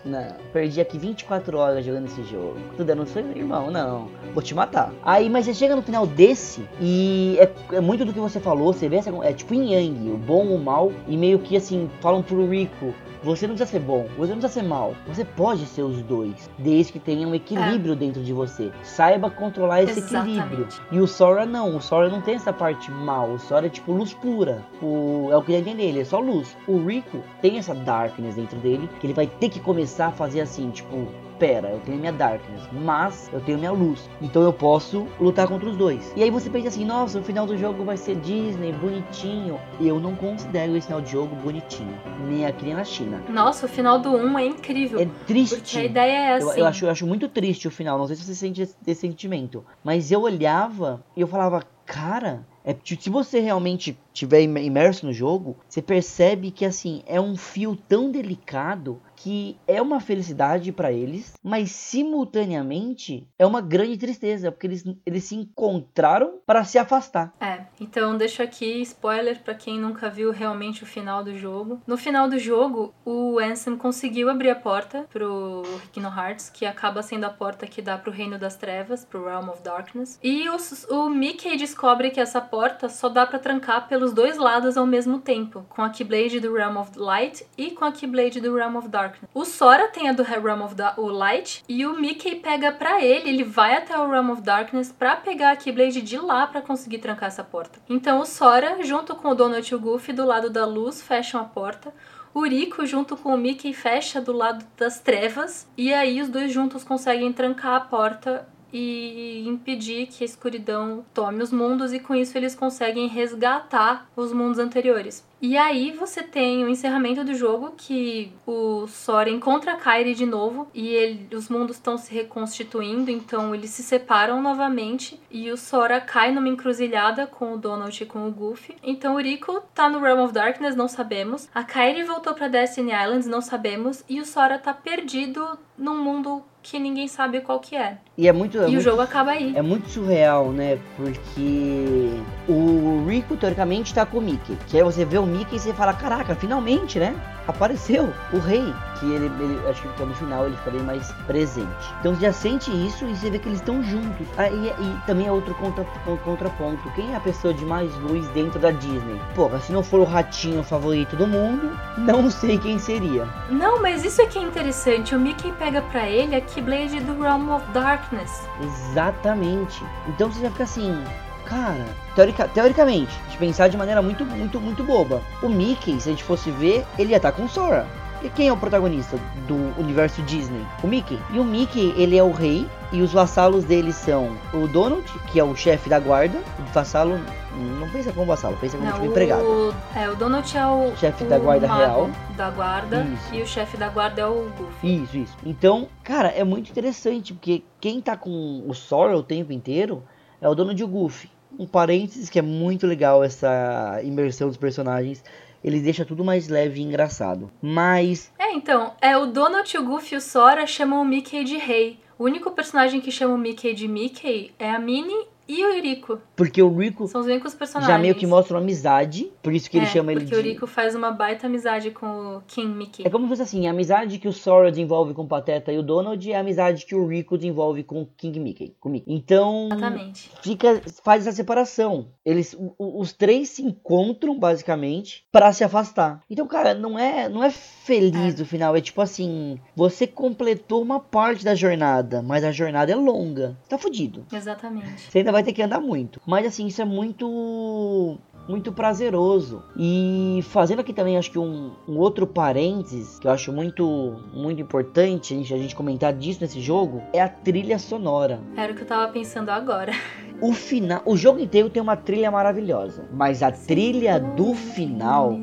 Não, perdi aqui 24 horas jogando esse jogo. Tudo um sonho, irmão, não. Vou te matar. Aí, mas você chega no final desse e é, é muito do que você falou. Você vê essa, é tipo yin yang, o bom, o mal. E meio que assim, falam pro Rico: você não precisa ser bom, você não precisa ser mal. Você pode ser os dois, desde que tenha um equilíbrio dentro de você. Saiba controlar esse Exatamente. equilíbrio. E o Sora não, o Sora não tem essa parte mal. O Sora é tipo luz pura. O, é o que dá a entender, ele é só luz. O Rico tem essa darkness dentro dele, que ele vai ter que começar a fazer assim, tipo, pera, eu tenho minha darkness, mas eu tenho minha luz. Então eu posso lutar contra os dois. E aí você pensa assim, nossa, o final do jogo vai ser Disney, bonitinho. Eu não considero esse final de jogo bonitinho. Nem aqui nem na China. Nossa, o final do 1 é incrível. É triste. Porque a ideia é Eu, assim. eu acho, eu acho muito triste o final. Não sei se você sente esse, esse sentimento. Mas eu olhava e eu falava, cara. É, se você realmente tiver im- imerso no jogo, você percebe que assim é um fio tão delicado que é uma felicidade pra eles, mas simultaneamente é uma grande tristeza, porque eles, eles se encontraram para se afastar. É, então deixo aqui spoiler pra quem nunca viu realmente o final do jogo. No final do jogo, o Ansem conseguiu abrir a porta pro Kingdom Hearts, que acaba sendo a porta que dá pro Reino das Trevas, pro Realm of Darkness. E o Mickey descobre que essa porta só dá pra trancar pelos dois lados ao mesmo tempo, com a Keyblade do Realm of Light e com a Keyblade do Realm of Darkness. O Sora tem a do Realm of da o Light e o Mickey pega pra ele, ele vai até o Realm of Darkness pra pegar a Keyblade de lá pra conseguir trancar essa porta. Então o Sora, junto com o Donald e o Goofy do lado da luz, fecham a porta. O Rico, junto com o Mickey, fecha do lado das trevas. E aí os dois juntos conseguem trancar a porta e impedir que a escuridão tome os mundos e com isso eles conseguem resgatar os mundos anteriores. E aí você tem o encerramento do jogo que o Sora encontra a Kairi de novo e ele- os mundos estão se reconstituindo, então eles se separam novamente e o Sora cai numa encruzilhada com o Donald e com o Goofy. Então o Rico tá no Realm of Darkness, não sabemos. A Kairi voltou pra Destiny Islands, não sabemos. E o Sora tá perdido num mundo que ninguém sabe qual que é. E é muito. É e muito, o jogo acaba aí. É muito surreal, né? Porque o Rico, teoricamente, tá com o Mickey. Que aí você vê o Mickey e você fala, caraca, finalmente, né? Apareceu o rei. Que ele, ele acho que no final ele fica bem mais presente. Então você já sente isso e você vê que eles estão juntos. Ah, e, também é outro contra, contraponto. Quem é a pessoa de mais luz dentro da Disney? Porra, se não for o ratinho favorito do mundo, não sei quem seria. Não, mas isso é que é interessante. O Mickey pega pra ele a Keyblade do Realm of Darkness. Exatamente. Então você já fica assim, cara, teorica, teoricamente, de pensar de maneira muito, muito, muito boba. O Mickey, se a gente fosse ver, ele ia estar com Sora. E quem é o protagonista do universo Disney? O Mickey. E o Mickey, ele é o rei e os vassalos dele são o Donald, que é o chefe da guarda. O vassalo não pensa como vassalo, pensa como Não, tipo empregado. o, é, o Donald é o Chefe da guarda real. Da guarda. Isso. E o chefe da guarda é o Goofy. Isso, isso. Então, cara, é muito interessante, porque quem tá com o Sora o tempo inteiro é o Donald e o Goofy. Um parênteses que é muito legal essa imersão dos personagens. Ele deixa tudo mais leve e engraçado. Mas É, então, é o Donald, o Goofy e o Sora chamam o Mickey de rei. O único personagem que chama o Mickey de Mickey é a Minnie e o Eurico. porque o Rico São os únicos personagens. já meio que mostra uma amizade, por isso que ele é, chama ele porque de o Eurico faz uma baita amizade com o King Mickey. É como se fosse assim, a amizade que o Sora desenvolve com o Pateta e o Donald é a amizade que o Rico desenvolve com o King Mickey. Com Mickey. Então, Exatamente. fica faz essa separação. Eles o- o- os três se encontram basicamente pra se afastar. Então, cara, não é não é feliz É. no final, é tipo assim, você completou uma parte da jornada, mas a jornada é longa. Tá fudido. Exatamente. Você ainda vai ter que andar muito. Mas assim, isso é muito muito prazeroso. E fazendo aqui também, acho que um, um outro parênteses que eu acho muito muito importante a gente, a gente comentar disso nesse jogo é a trilha sonora. Era o que eu tava pensando agora. O final, o jogo inteiro tem uma trilha maravilhosa, mas a trilha do final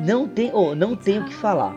não tem, oh, não tem o que falar.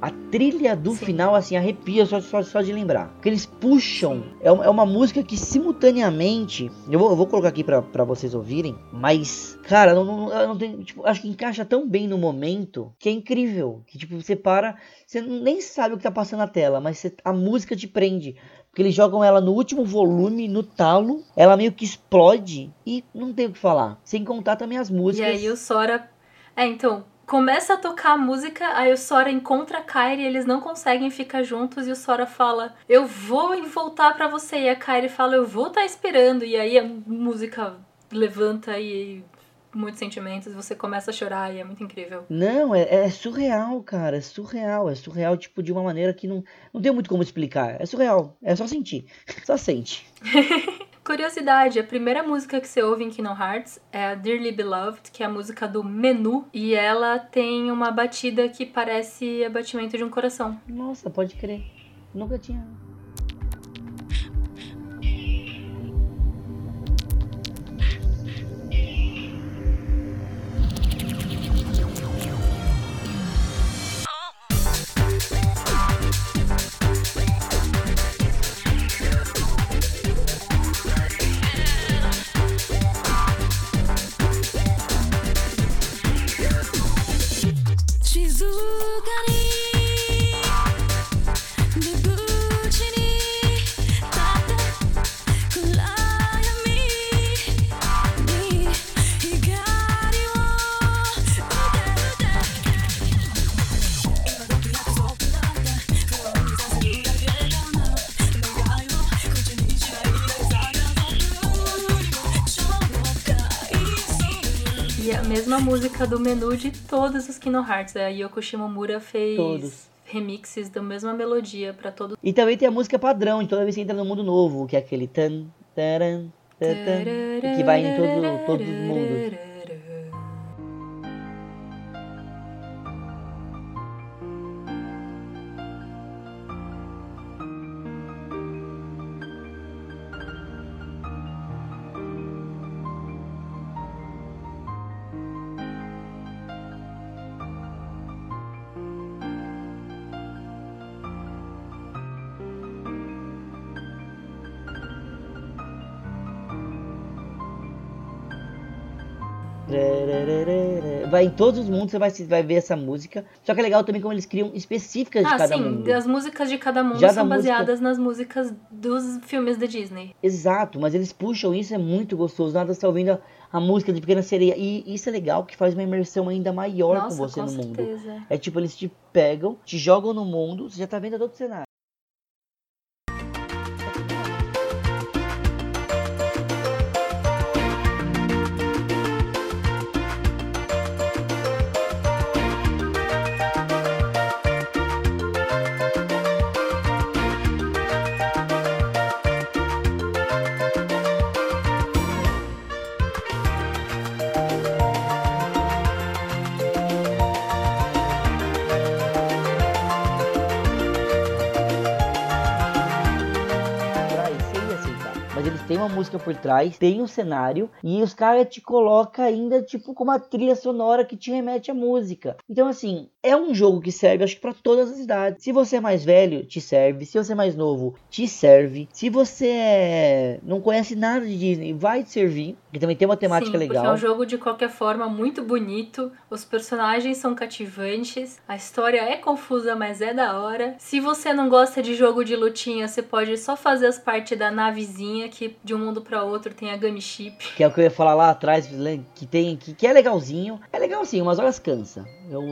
A trilha do Sim. final, assim, arrepia só, só, só de lembrar. Porque eles puxam. É, uma- é uma música que simultaneamente. Eu vou, eu vou colocar aqui pra, pra vocês ouvirem. Mas, cara, não, não, não tem, tipo, acho que encaixa tão bem no momento que é incrível. Que, tipo, você para. Você nem sabe o que tá passando na tela, mas você- a música te prende. Porque eles jogam ela no último volume, no talo. Ela meio que explode e não tem o que falar. Sem contar também as E músicas. aí o Sora. É, então, começa a tocar a música, aí o Sora encontra a Kairi, eles não conseguem ficar juntos e o Sora fala: Eu vou voltar pra você. E a Kairi fala: Eu vou estar esperando. E aí a música levanta e muitos sentimentos, você começa a chorar e é muito incrível. Não, é, é surreal, cara. É surreal. É surreal, tipo, de uma maneira que não, não tem muito como explicar. É surreal. É só sentir. <laughs> Só sente. <laughs> Curiosidade, a primeira música que você ouve em Kingdom Hearts é a Dearly Beloved, que é a música do menu, e ela tem uma batida que parece a batimento de um coração. Nossa, pode crer. Nunca tinha. Música do menu de todos os Kingdom Hearts. A Yoko Shimomura fez Todos. remixes da mesma melodia pra todos. E também tem a música padrão de toda vez que entra no mundo novo, que é aquele tan, taran, tatan, que vai em todo, todos os Vai em todos os mundos, você vai, vai ver essa música. Só que é legal também como eles criam específicas de Ah, cada sim, mundo. as músicas de cada mundo Já são música- baseadas nas músicas dos filmes da Disney. Exato, mas eles puxam isso, é muito gostoso. Nada você tá ouvindo a, a música de Pequena Sereia. E isso é legal, que faz uma imersão ainda maior Nossa, com você com no mundo. certeza. É tipo, eles te pegam, te jogam no mundo, você já tá vendo todo o cenário. Música por trás, tem um cenário, e os caras te colocam ainda, tipo, com uma trilha sonora que te remete à música. Então, assim, é um jogo que serve, acho que pra todas as idades. Se você é mais velho, te serve. Se você é mais novo, te serve. Se você é- não conhece nada de Disney, vai te servir. Que também tem uma temática Sim, legal. porque é um jogo de qualquer forma muito bonito, os personagens são cativantes, a história é confusa, mas é da hora. Se você não gosta de jogo de lutinha, você pode só fazer as partes da navezinha, que de um mundo pra outro tem a Gummy Ship. Que é o que eu ia falar lá atrás, que tem que, que é legalzinho. É legal sim, umas horas cansa. Eu,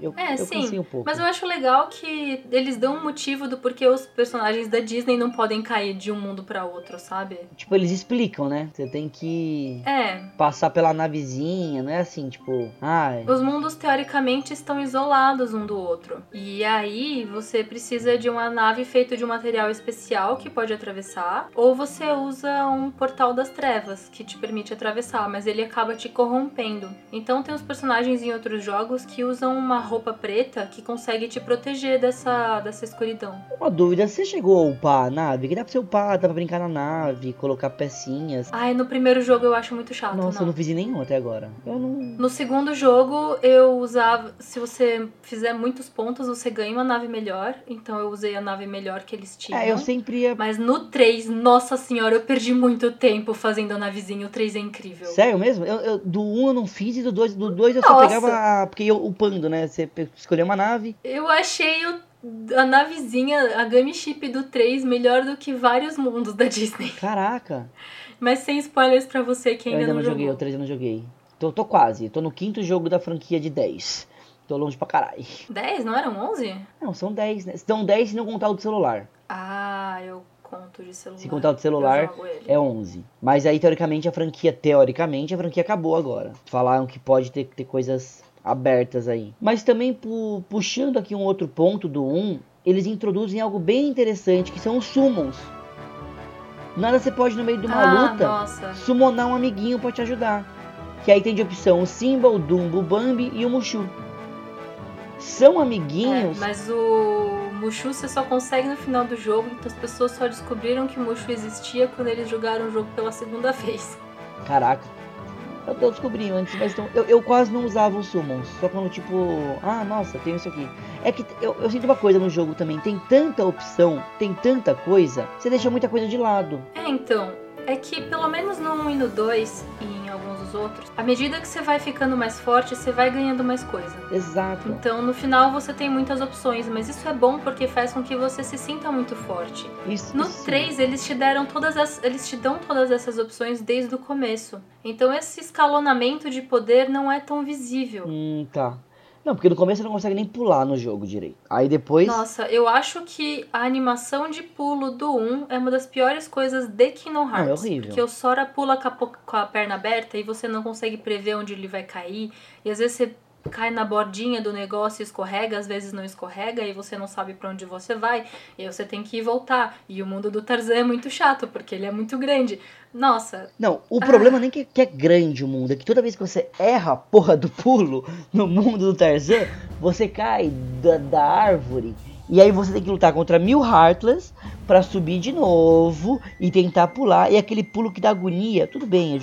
eu, É, eu sim, um pouco. Mas eu acho legal que eles dão um motivo do porquê os personagens da Disney não podem cair de um mundo pra outro, sabe? Tipo, eles explicam, né? Você tem que É, passar pela navezinha, não é assim, tipo, ai. Os mundos teoricamente estão isolados um do outro. E aí você precisa de uma nave feita de um material especial que pode atravessar, ou você usa um portal das trevas que te permite atravessar, mas ele acaba te corrompendo. Então tem os personagens em outros jogos que usam uma roupa preta que consegue te proteger dessa, dessa escuridão. Uma dúvida, você chegou a upar a nave? Que dá pra você upar, dá pra brincar na nave, colocar pecinhas. Ai, no primeiro jogo eu acho muito chato, Nossa, eu não. não fiz nenhum até agora. Eu não. No segundo jogo, eu usava. Se você fizer muitos pontos, você ganha uma nave melhor. Então eu usei a nave melhor que eles tinham. É, eu sempre ia. Mas no 3, nossa senhora, eu perdi muito tempo fazendo a navezinha. O 3 é incrível. Sério mesmo? Eu, eu- do 1 eu não fiz e do 2, do 2 eu só Nossa. pegava. a- Porque eu upando, né? Você escolheu uma nave. Eu achei o- a navezinha, a Gummy Ship do 3, melhor do que vários mundos da Disney. <laughs> Caraca. Mas sem spoilers pra você que eu ainda, ainda não não joguei, o jogou. 3 eu não joguei. Tô, tô quase. Tô no quinto jogo da franquia de 10. Tô longe pra caralho. 10, não eram 11? Não, são 10, né? São 10 se não contar o do celular. Ah, eu conto de celular. Se contar o de celular, é 11. Mas aí, teoricamente, a franquia, teoricamente, a franquia acabou agora. Falaram que pode ter, ter coisas abertas aí. Mas também, pu- puxando aqui um outro ponto do 1, eles introduzem algo bem interessante, que são os summons. Nada você pode, no meio de uma ah, luta, nossa. summonar um amiguinho pra te ajudar. Que aí tem de opção o Simba, o Dumbo, o Bambi e o Mushu. São É, amiguinhos. mas o Mushu você só consegue no final do jogo, então as pessoas só descobriram que o Mushu existia quando eles jogaram o jogo pela segunda <laughs> vez. Caraca. Eu, eu descobri antes, mas então, eu, eu quase não usava os summons. Só quando, tipo, ah, nossa, tem isso aqui. É que eu, eu sinto uma coisa no jogo também. Tem tanta opção, tem tanta coisa, você deixa muita coisa de lado. É, então, é que pelo menos no 1 e no 2 e em alguns dos outros, à medida que você vai ficando mais forte, você vai ganhando mais coisa. Exato. Então, no final você tem muitas opções, mas isso é bom porque faz com que você se sinta muito forte. Isso, No isso. 3, eles te deram todas as, eles te dão todas essas opções desde o começo. Então esse escalonamento de poder não é tão visível. Hum, tá. Não, porque no começo você não consegue nem pular no jogo direito. Aí depois. Nossa, eu acho que a animação de pulo do 1 é uma das piores coisas de Kingdom Ah, é Hearts. horrível. Porque o Sora pula com a, po- com a perna aberta e você não consegue prever onde ele vai cair. E às vezes você cai na bordinha do negócio escorrega, às vezes não escorrega e você não sabe pra onde você vai. E você tem que ir voltar. E o mundo do Tarzan é muito chato, porque ele é muito grande. Nossa, Não, o Ah. problema nem que, que é grande o mundo, é que toda vez que você erra a porra do pulo no mundo do Tarzan, você cai da, da árvore. E aí você tem que lutar contra mil Heartless pra subir de novo e tentar pular. E aquele pulo que dá agonia, tudo bem,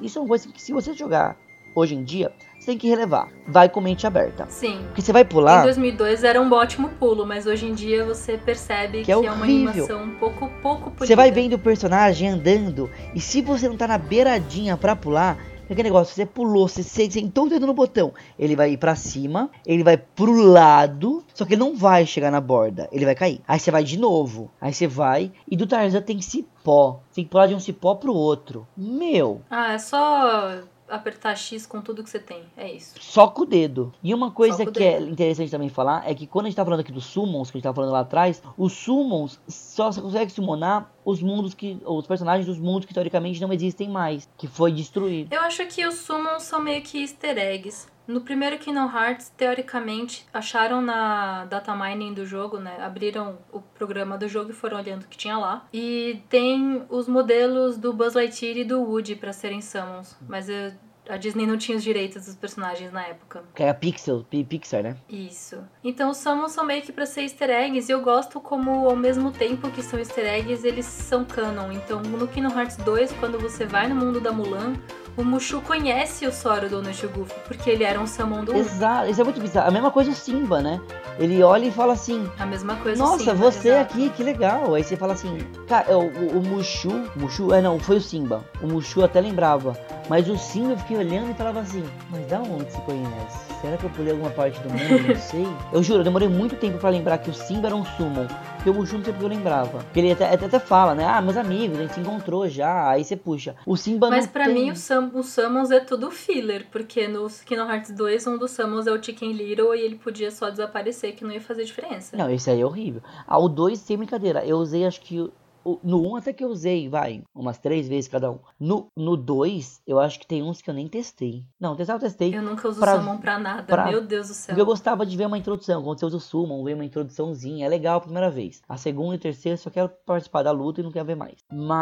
isso é uma coisa que se você jogar hoje em dia, tem que relevar. Vai com mente aberta. sim. Porque você vai Em pular, 2002 era um ótimo pulo, mas hoje em dia você percebe que, Que é é, uma animação um pouco, pouco polida. você vai vendo o personagem andando. E se você não tá na beiradinha pra pular, Aquele negócio, você pulou, você você sentou o dedo no botão. Ele vai ir pra cima, ele vai pro lado, só que ele não vai chegar na borda, ele vai cair. Aí você vai de novo, aí você vai, e do Tarzan tem cipó. Tem que pular de um cipó pro outro. Meu, Ah, é só apertar X com tudo que você tem. É isso. Só com o dedo. E uma coisa que é dedo. interessante também falar é que quando a gente tá falando aqui dos summons, que a gente tá falando lá atrás, os summons só você consegue summonar os mundos que. os personagens dos mundos que teoricamente não existem mais. Que foi destruído. Eu acho que os summons são meio que easter eggs. No primeiro Kingdom Hearts, teoricamente, acharam na data mining do jogo, né? Abriram o programa do jogo e foram olhando o que tinha lá. E tem os modelos do Buzz Lightyear e do Woody pra serem summons. Mas eu- a Disney não tinha os direitos dos personagens na época. Que é a Pixel, Pi- Pixar, né? Isso. Então os summons são meio que pra ser easter eggs e eu gosto como ao mesmo tempo que são easter eggs, eles são canon. Então no Kingdom Hearts 2, quando você vai no mundo da Mulan, o Mushu conhece o Sora, o Donald e o Goofy, porque ele era um summon do 1. Exato, isso é muito bizarro. A mesma coisa o Simba, né? Ele olha e fala assim. A mesma coisa Nossa, sim, você exato. aqui, que legal. Aí você fala assim, cara, é o, o, o Mushu, Mushu, é não, foi o Simba. O Mushu até lembrava, mas o Simba eu fiquei olhando e falava assim, mas da onde se conhece? Será que eu pulei alguma parte do mundo? Não sei. Eu juro, eu demorei muito tempo pra lembrar que o Simba era um Summon, porque o não sei porque eu lembrava. Porque ele até, até, até fala, né? Ah, meus amigos, a gente se encontrou já. Aí você puxa. O Simba Mas tem... mim, o Sam, os Summons é tudo filler, porque no Kingdom Hearts 2, um dos Summons é o Chicken Little e ele podia só desaparecer, que não ia fazer diferença. Não, esse aí é horrível. Ah, o 2 sem brincadeira. Eu usei acho que. No 1 um até que eu usei, vai, umas três vezes cada um. No 2, eu acho que tem uns que eu nem testei. Não, testar eu testei. Eu nunca uso Pra- Summon pra nada, pra- meu Deus do céu. Porque eu gostava de ver uma introdução. Quando você usa o Summon, ver uma introduçãozinha. É legal a primeira vez. A segunda e terceira eu só quero participar da luta e não quero ver mais.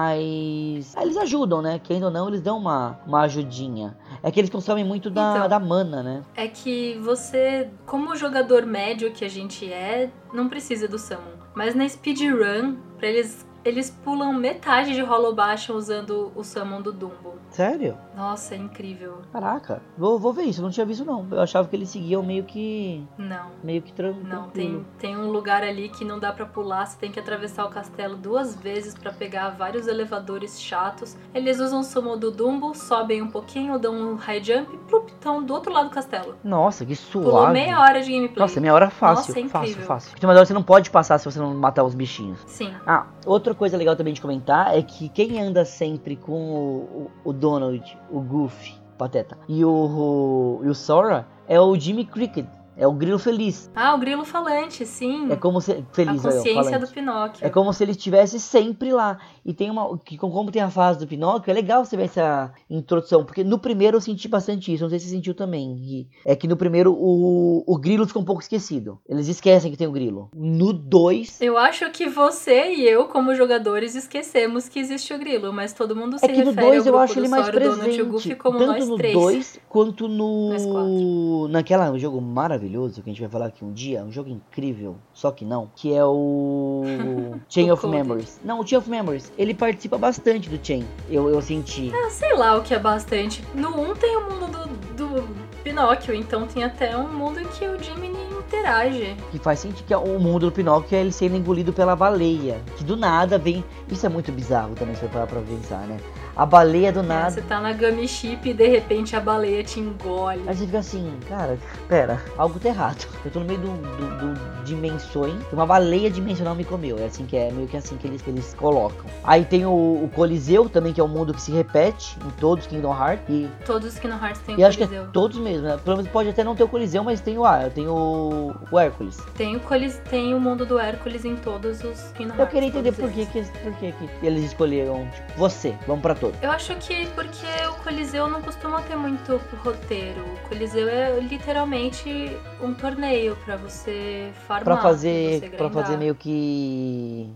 Mas. ah, eles ajudam, né? Querendo ou não, eles dão uma, uma ajudinha. É que eles consomem muito da, Então. da mana, né? É que você, como jogador médio que a gente é, não precisa do Summon. Mas na speedrun, pra eles, eles pulam metade de Hollow Bastion usando o Summon do Dumbo. Sério? Nossa, é incrível. Caraca. Vou, vou ver isso. Eu não tinha visto, não. Eu achava que eles seguiam meio que. Não. Meio que tran Não, tranquilo. tem, tem um lugar ali que não dá pra pular, você tem que atravessar o castelo duas vezes pra pegar vários elevadores chatos. Eles usam o sumo do Dumbo, sobem um pouquinho, dão um high jump e plup, estão do outro lado do castelo. Nossa, que suave. Pulou meia hora de gameplay. Nossa, meia hora fácil. Nossa, é fácil, incrível. fácil. Tem uma hora você não pode passar se você não matar os bichinhos. Sim. Ah, outra coisa legal também de comentar é que quem anda sempre com o, o, o Donald, o Goofy, Pateta, e o, o, e o Sora é o Jimmy Cricket. É o grilo feliz. Ah, o grilo falante, sim. É como se. a Feliz, olha, consciência falante. do Pinóquio. É como se ele estivesse sempre lá. E tem uma. Que, como tem a fase do Pinóquio, é legal você ver essa introdução. Porque no primeiro eu senti bastante isso. Não sei se você sentiu também. É que no primeiro o, o grilo fica um pouco esquecido. Eles esquecem que tem o grilo. No 2. Eu acho que você e eu, como jogadores, esquecemos que existe o grilo, mas todo mundo se É que no refere 2 ao eu acho ele mais Sora, o Donald e o presente. Como tanto nós no três. 2 quanto no. Naquela um jogo maravilhoso que a gente vai falar aqui um dia. Um jogo incrível. Só que não. Que é o. <laughs> Chain of. Memories. Não, o Chain of Memories. Ele participa bastante do Chain. Eu, eu senti. Ah, sei lá o que é bastante. No 1 tem o mundo do, do Pinóquio, então tem até um mundo em que o Jiminy interage. Que faz sentido que é o mundo do Pinóquio é ele sendo engolido pela baleia. Que do nada vem. Isso é muito bizarro também, se você parar pra pensar, né? A baleia do nada. você tá na Gummy Ship e de repente a baleia te engole. Aí você fica assim, cara, pera, algo tá errado. Eu tô no meio do, do, do dimensões, uma baleia dimensional me comeu. É assim que é, meio que assim que eles, que eles colocam. Aí tem o, o Coliseu também, que é um mundo que se repete em todos Kingdom Hearts. E, Todos os Kingdom Hearts têm e o acho que Coliseu. é todos mesmo, né? Pelo menos pode até não ter o Coliseu, mas tem o ah, tem o, o Hércules. Tem o, Colis... tem o mundo do Hércules em todos os Kingdom Hearts. Eu queria entender por que, por que, que eles escolheram, tipo, você, vamos pra todos. Eu acho que porque o Coliseu não costuma ter muito roteiro. O Coliseu é literalmente um torneio pra você farmar. Pra pra fazer, pra fazer meio que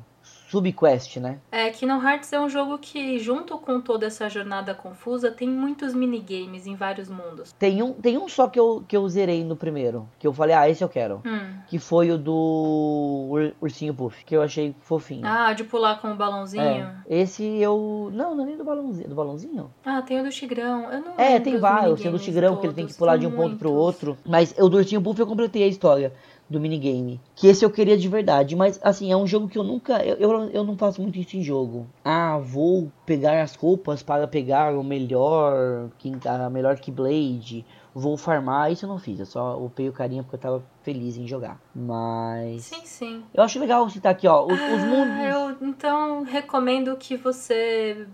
subquest, né? É, Kingdom Hearts é um jogo que, junto com toda essa jornada confusa, tem muitos minigames em vários mundos. Tem um, tem um só que eu, que eu zerei no primeiro, que eu falei, ah, esse eu quero. Hum. Que foi o do Ur- Ursinho Puff, que eu achei fofinho. Ah, de pular com o balãozinho. É, esse eu. Não, não é nem do balãozinho. Do balãozinho? Ah, tem o do Tigrão. Eu não É, tem os vários. Tem o do Tigrão, que ele tem que todos, pular de um ponto pro muitos. outro. Mas o do Ursinho Puff eu completei a história. Do minigame. Que esse eu queria de verdade, mas assim, é um jogo que eu nunca. Eu, eu, eu não faço muito isso em jogo. Ah, vou pegar as roupas para pegar o melhor. A melhor Keyblade. Vou farmar, isso eu não fiz. Eu só upei o carinha porque eu tava feliz em jogar. Mas. Sim, sim. Eu acho legal citar aqui, ó. Os, os Ah, mundos. eu então recomendo que você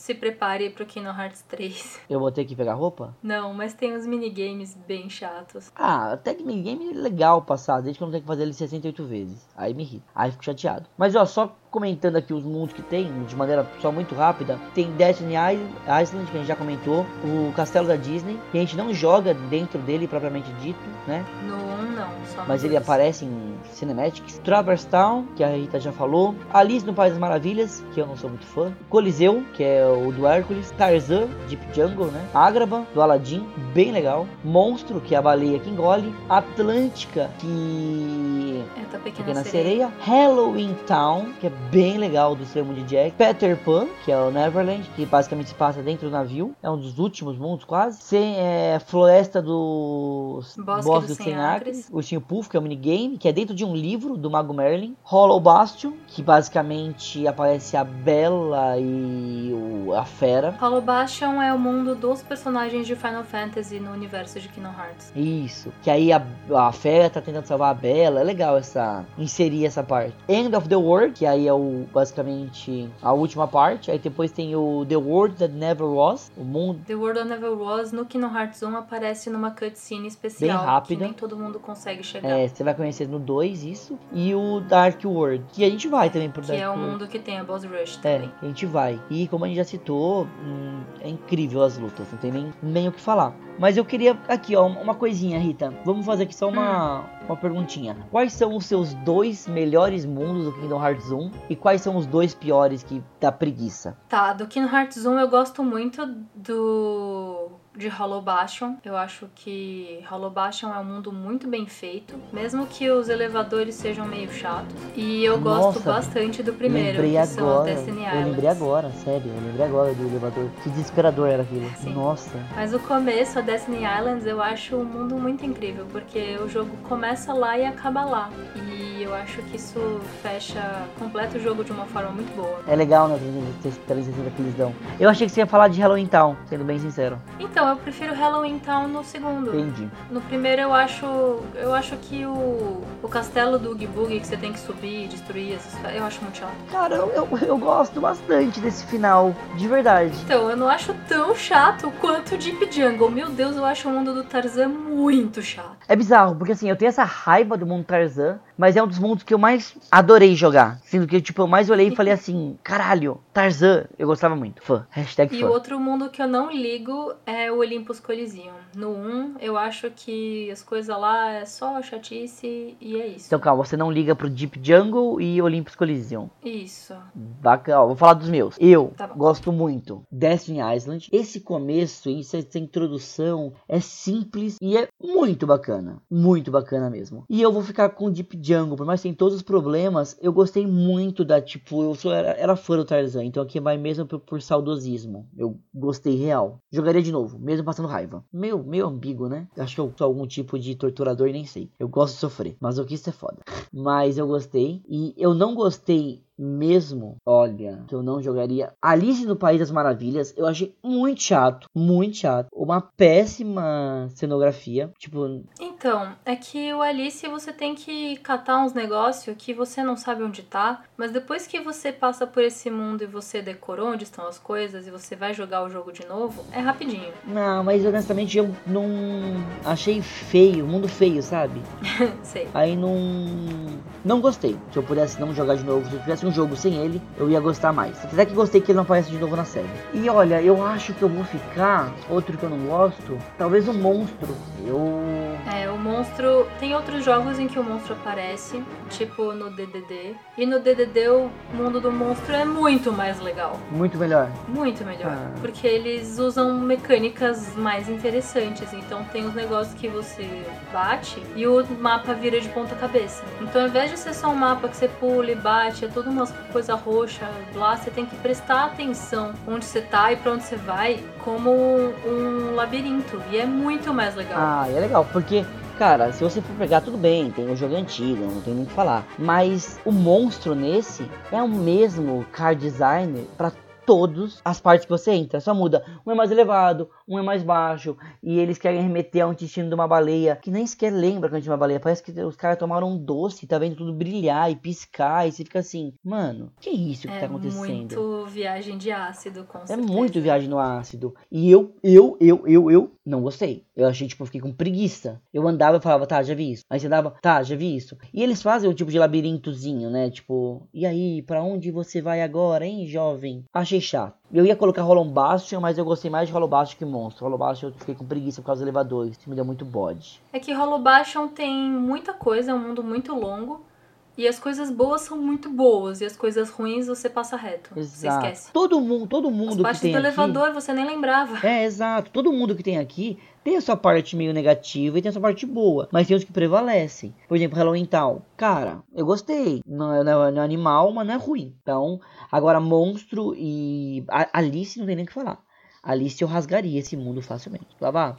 se prepare pro Kingdom Hearts 3. Eu vou ter que pegar roupa? Não, mas tem uns minigames bem chatos. Ah, até que minigame é legal passar, desde que eu não tenho que fazer ele 68 vezes. Aí me irrita. Aí fico chateado. Mas ó, só comentando aqui os mundos que tem, de maneira só muito rápida, tem Destiny Island, que a gente já comentou, o Castelo da Disney, que a gente não joga dentro dele propriamente dito, né? No 1 não, só Mas ele dois. aparece em Cinematics. Traverse Town, que a Rita já falou. Alice no País das Maravilhas, que eu não sou muito fã. Coliseu, que é o do Hércules. Tarzan, Deep Jungle, né? Agrabah, do Aladdin, bem legal. Monstro, que é a baleia que engole. Atlântica, que É da Pequena, Pequena Sereia. Sereia. Halloween Town, que é bem legal do extremo de Jack. Peter Pan, que é o Neverland, que basicamente se passa dentro do navio. É um dos últimos mundos, quase. Sem, é, Floresta dos Bosque dos Cem Acres. Acres. Ursinho Puff, que é um minigame, que é dentro de um livro do Mago Merlin. Hollow Bastion, que basicamente aparece a Bela e o- a Fera. Hollow Bastion é o mundo dos personagens de Final Fantasy no universo de Kingdom Hearts. Isso. Que aí a, a Fera tá tentando salvar a Bela. É legal essa. inserir essa parte. End of the World, que aí é o basicamente a última parte. Aí depois tem o The World That Never Was. O mundo. The World of Never Was no Kingdom Hearts 1 aparece numa cutscene especial Bem rápida. que nem todo mundo consegue chegar. É, você vai conhecer no 2 isso. E o Dark World. Que a gente vai também pro que Dark é o World. mundo que tem a Boss Rush É, também. a gente vai. E como a gente já citou, hum, é incrível as lutas, não tem nem, nem o que falar. Mas eu queria aqui, ó, uma coisinha, Rita. Vamos fazer aqui só uma, uma perguntinha. Quais são os seus dois melhores mundos do Kingdom Hearts 1 e quais são os dois piores que dá preguiça? Tá, do Kingdom Hearts 1 eu gosto muito do de Hollow Bastion. Eu acho que Hollow Bastion é um mundo muito bem feito, mesmo que os elevadores sejam meio chatos. E eu gosto Nossa, bastante do primeiro, lembrei que são agora. Destiny eu Islands. lembrei agora, sério, eu lembrei agora do elevador. Que desesperador era aquilo. Sim. Nossa. Mas o começo, a Destiny Islands, eu acho um mundo muito incrível, porque o jogo começa lá e acaba lá. E eu acho que isso fecha, completa o jogo de uma forma muito boa. É legal, né? 360 que eles dão. Eu achei que você ia falar de Halloween Town, sendo bem sincero. Então, eu prefiro Halloween Town no segundo. Entendi. No primeiro eu acho. Eu acho que o. O castelo do Oogie Boogie que você tem que subir e destruir essas. Eu acho muito chato. Cara, eu, eu, eu gosto bastante desse final, de verdade. Então, eu não acho tão chato quanto o Deep Jungle. Meu Deus, eu acho o mundo do Tarzan muito chato. É bizarro, porque assim, eu tenho essa raiva do mundo Tarzan, mas é um dos mundos que eu mais adorei jogar. Sendo que, tipo, eu mais olhei e falei assim, caralho, Tarzan, eu gostava muito. Fã. Hashtag E fã. o outro mundo que eu não ligo é o Olympus Coliseum. No 1, eu acho que as coisas lá é só chatice e é isso. Então calma, você não liga pro Deep Jungle e Olympus Coliseum. Isso. Bacana, ó, vou falar dos meus. Eu Tá gosto muito Destiny Island. Esse começo, essa, essa introdução é simples e é muito bacana. Muito bacana mesmo. E eu vou ficar com Deep Jungle, por mais que tenha todos os problemas, eu gostei muito da, tipo, eu sou, era, era fã do Tarzan, então aqui vai mesmo por, por saudosismo. Eu gostei real. Jogaria de novo, mesmo passando raiva. Meio, meio ambíguo, né? Acho que eu sou algum tipo de torturador e nem sei. Eu gosto de sofrer, mas o que isso é foda. Mas eu gostei. E eu não gostei mesmo, olha, que eu não jogaria Alice no País das Maravilhas, eu achei muito chato, muito chato. Uma péssima cenografia, tipo, Então, é que o Alice você tem que catar uns negócios que você não sabe onde tá, mas depois que você passa por esse mundo e você decorou onde estão as coisas e você vai jogar o jogo de novo, é rapidinho. não, mas honestamente eu não achei feio, mundo feio, sabe? <laughs> Sei. Aí não não gostei. Se eu pudesse não jogar de novo, se eu tivesse um jogo sem ele, eu ia gostar mais. Apesar que gostei que ele não aparece de novo na série. E olha, eu acho que eu vou ficar outro que eu não gosto, talvez o monstro. Eu É, o monstro. Tem outros jogos em que o monstro aparece, tipo no DDD. E no DDD o mundo do monstro é muito mais legal. muito melhor. Muito melhor. Ah. Porque eles usam mecânicas mais interessantes. Então tem os negócios que você bate e o mapa vira de ponta cabeça. Então ao invés de ser só um mapa que você pula e bate, é tudo uma coisa roxa lá, você tem que prestar atenção onde você tá e pra onde você vai, como um labirinto. E é muito mais legal. Ah, é legal, porque cara, se você for pegar, tudo bem, tem o jogo antigo, não tem nem o que falar. Mas o monstro nesse é o mesmo card design pra todas as partes que você entra. Só muda. Um é mais elevado, um é mais baixo. E eles querem remeter ao intestino de uma baleia. Que nem sequer lembra que é uma baleia. Parece que os caras tomaram um doce, tá vendo tudo brilhar e piscar. E você fica assim, mano, que é isso que é tá acontecendo? muito viagem de ácido, com É certeza. muito viagem no ácido. E eu, eu, eu, eu, eu não gostei. Eu achei, tipo, eu fiquei com preguiça. Eu andava e falava, tá, já vi isso. Aí você dava, tá, já vi isso. E eles fazem o tipo de labirintozinho, né? Tipo, e aí, pra onde você vai agora, hein, jovem? Achei chato. Eu ia colocar Hollow Bastion, mas eu gostei mais de Hollow Bastion que Monstro. Hollow Bastion eu fiquei com preguiça por causa dos elevadores. Isso me deu muito bode. É que Hollow Bastion tem muita coisa, é um mundo muito longo. E as coisas boas são muito boas. E as coisas ruins você passa reto. Você Exato. esquece. Todo mundo, todo As mundo que partes tem do aqui... elevador você nem lembrava. É, exato. Todo mundo que tem aqui tem a sua parte meio negativa e tem a sua parte boa. Mas tem os que prevalecem. Por exemplo, Halloween Town. Cara, eu gostei. Não é, não é- é animal, mas não é ruim. Então, agora Monstro e Alice não tem nem o que falar. Alice eu rasgaria esse mundo facilmente. Lá vá,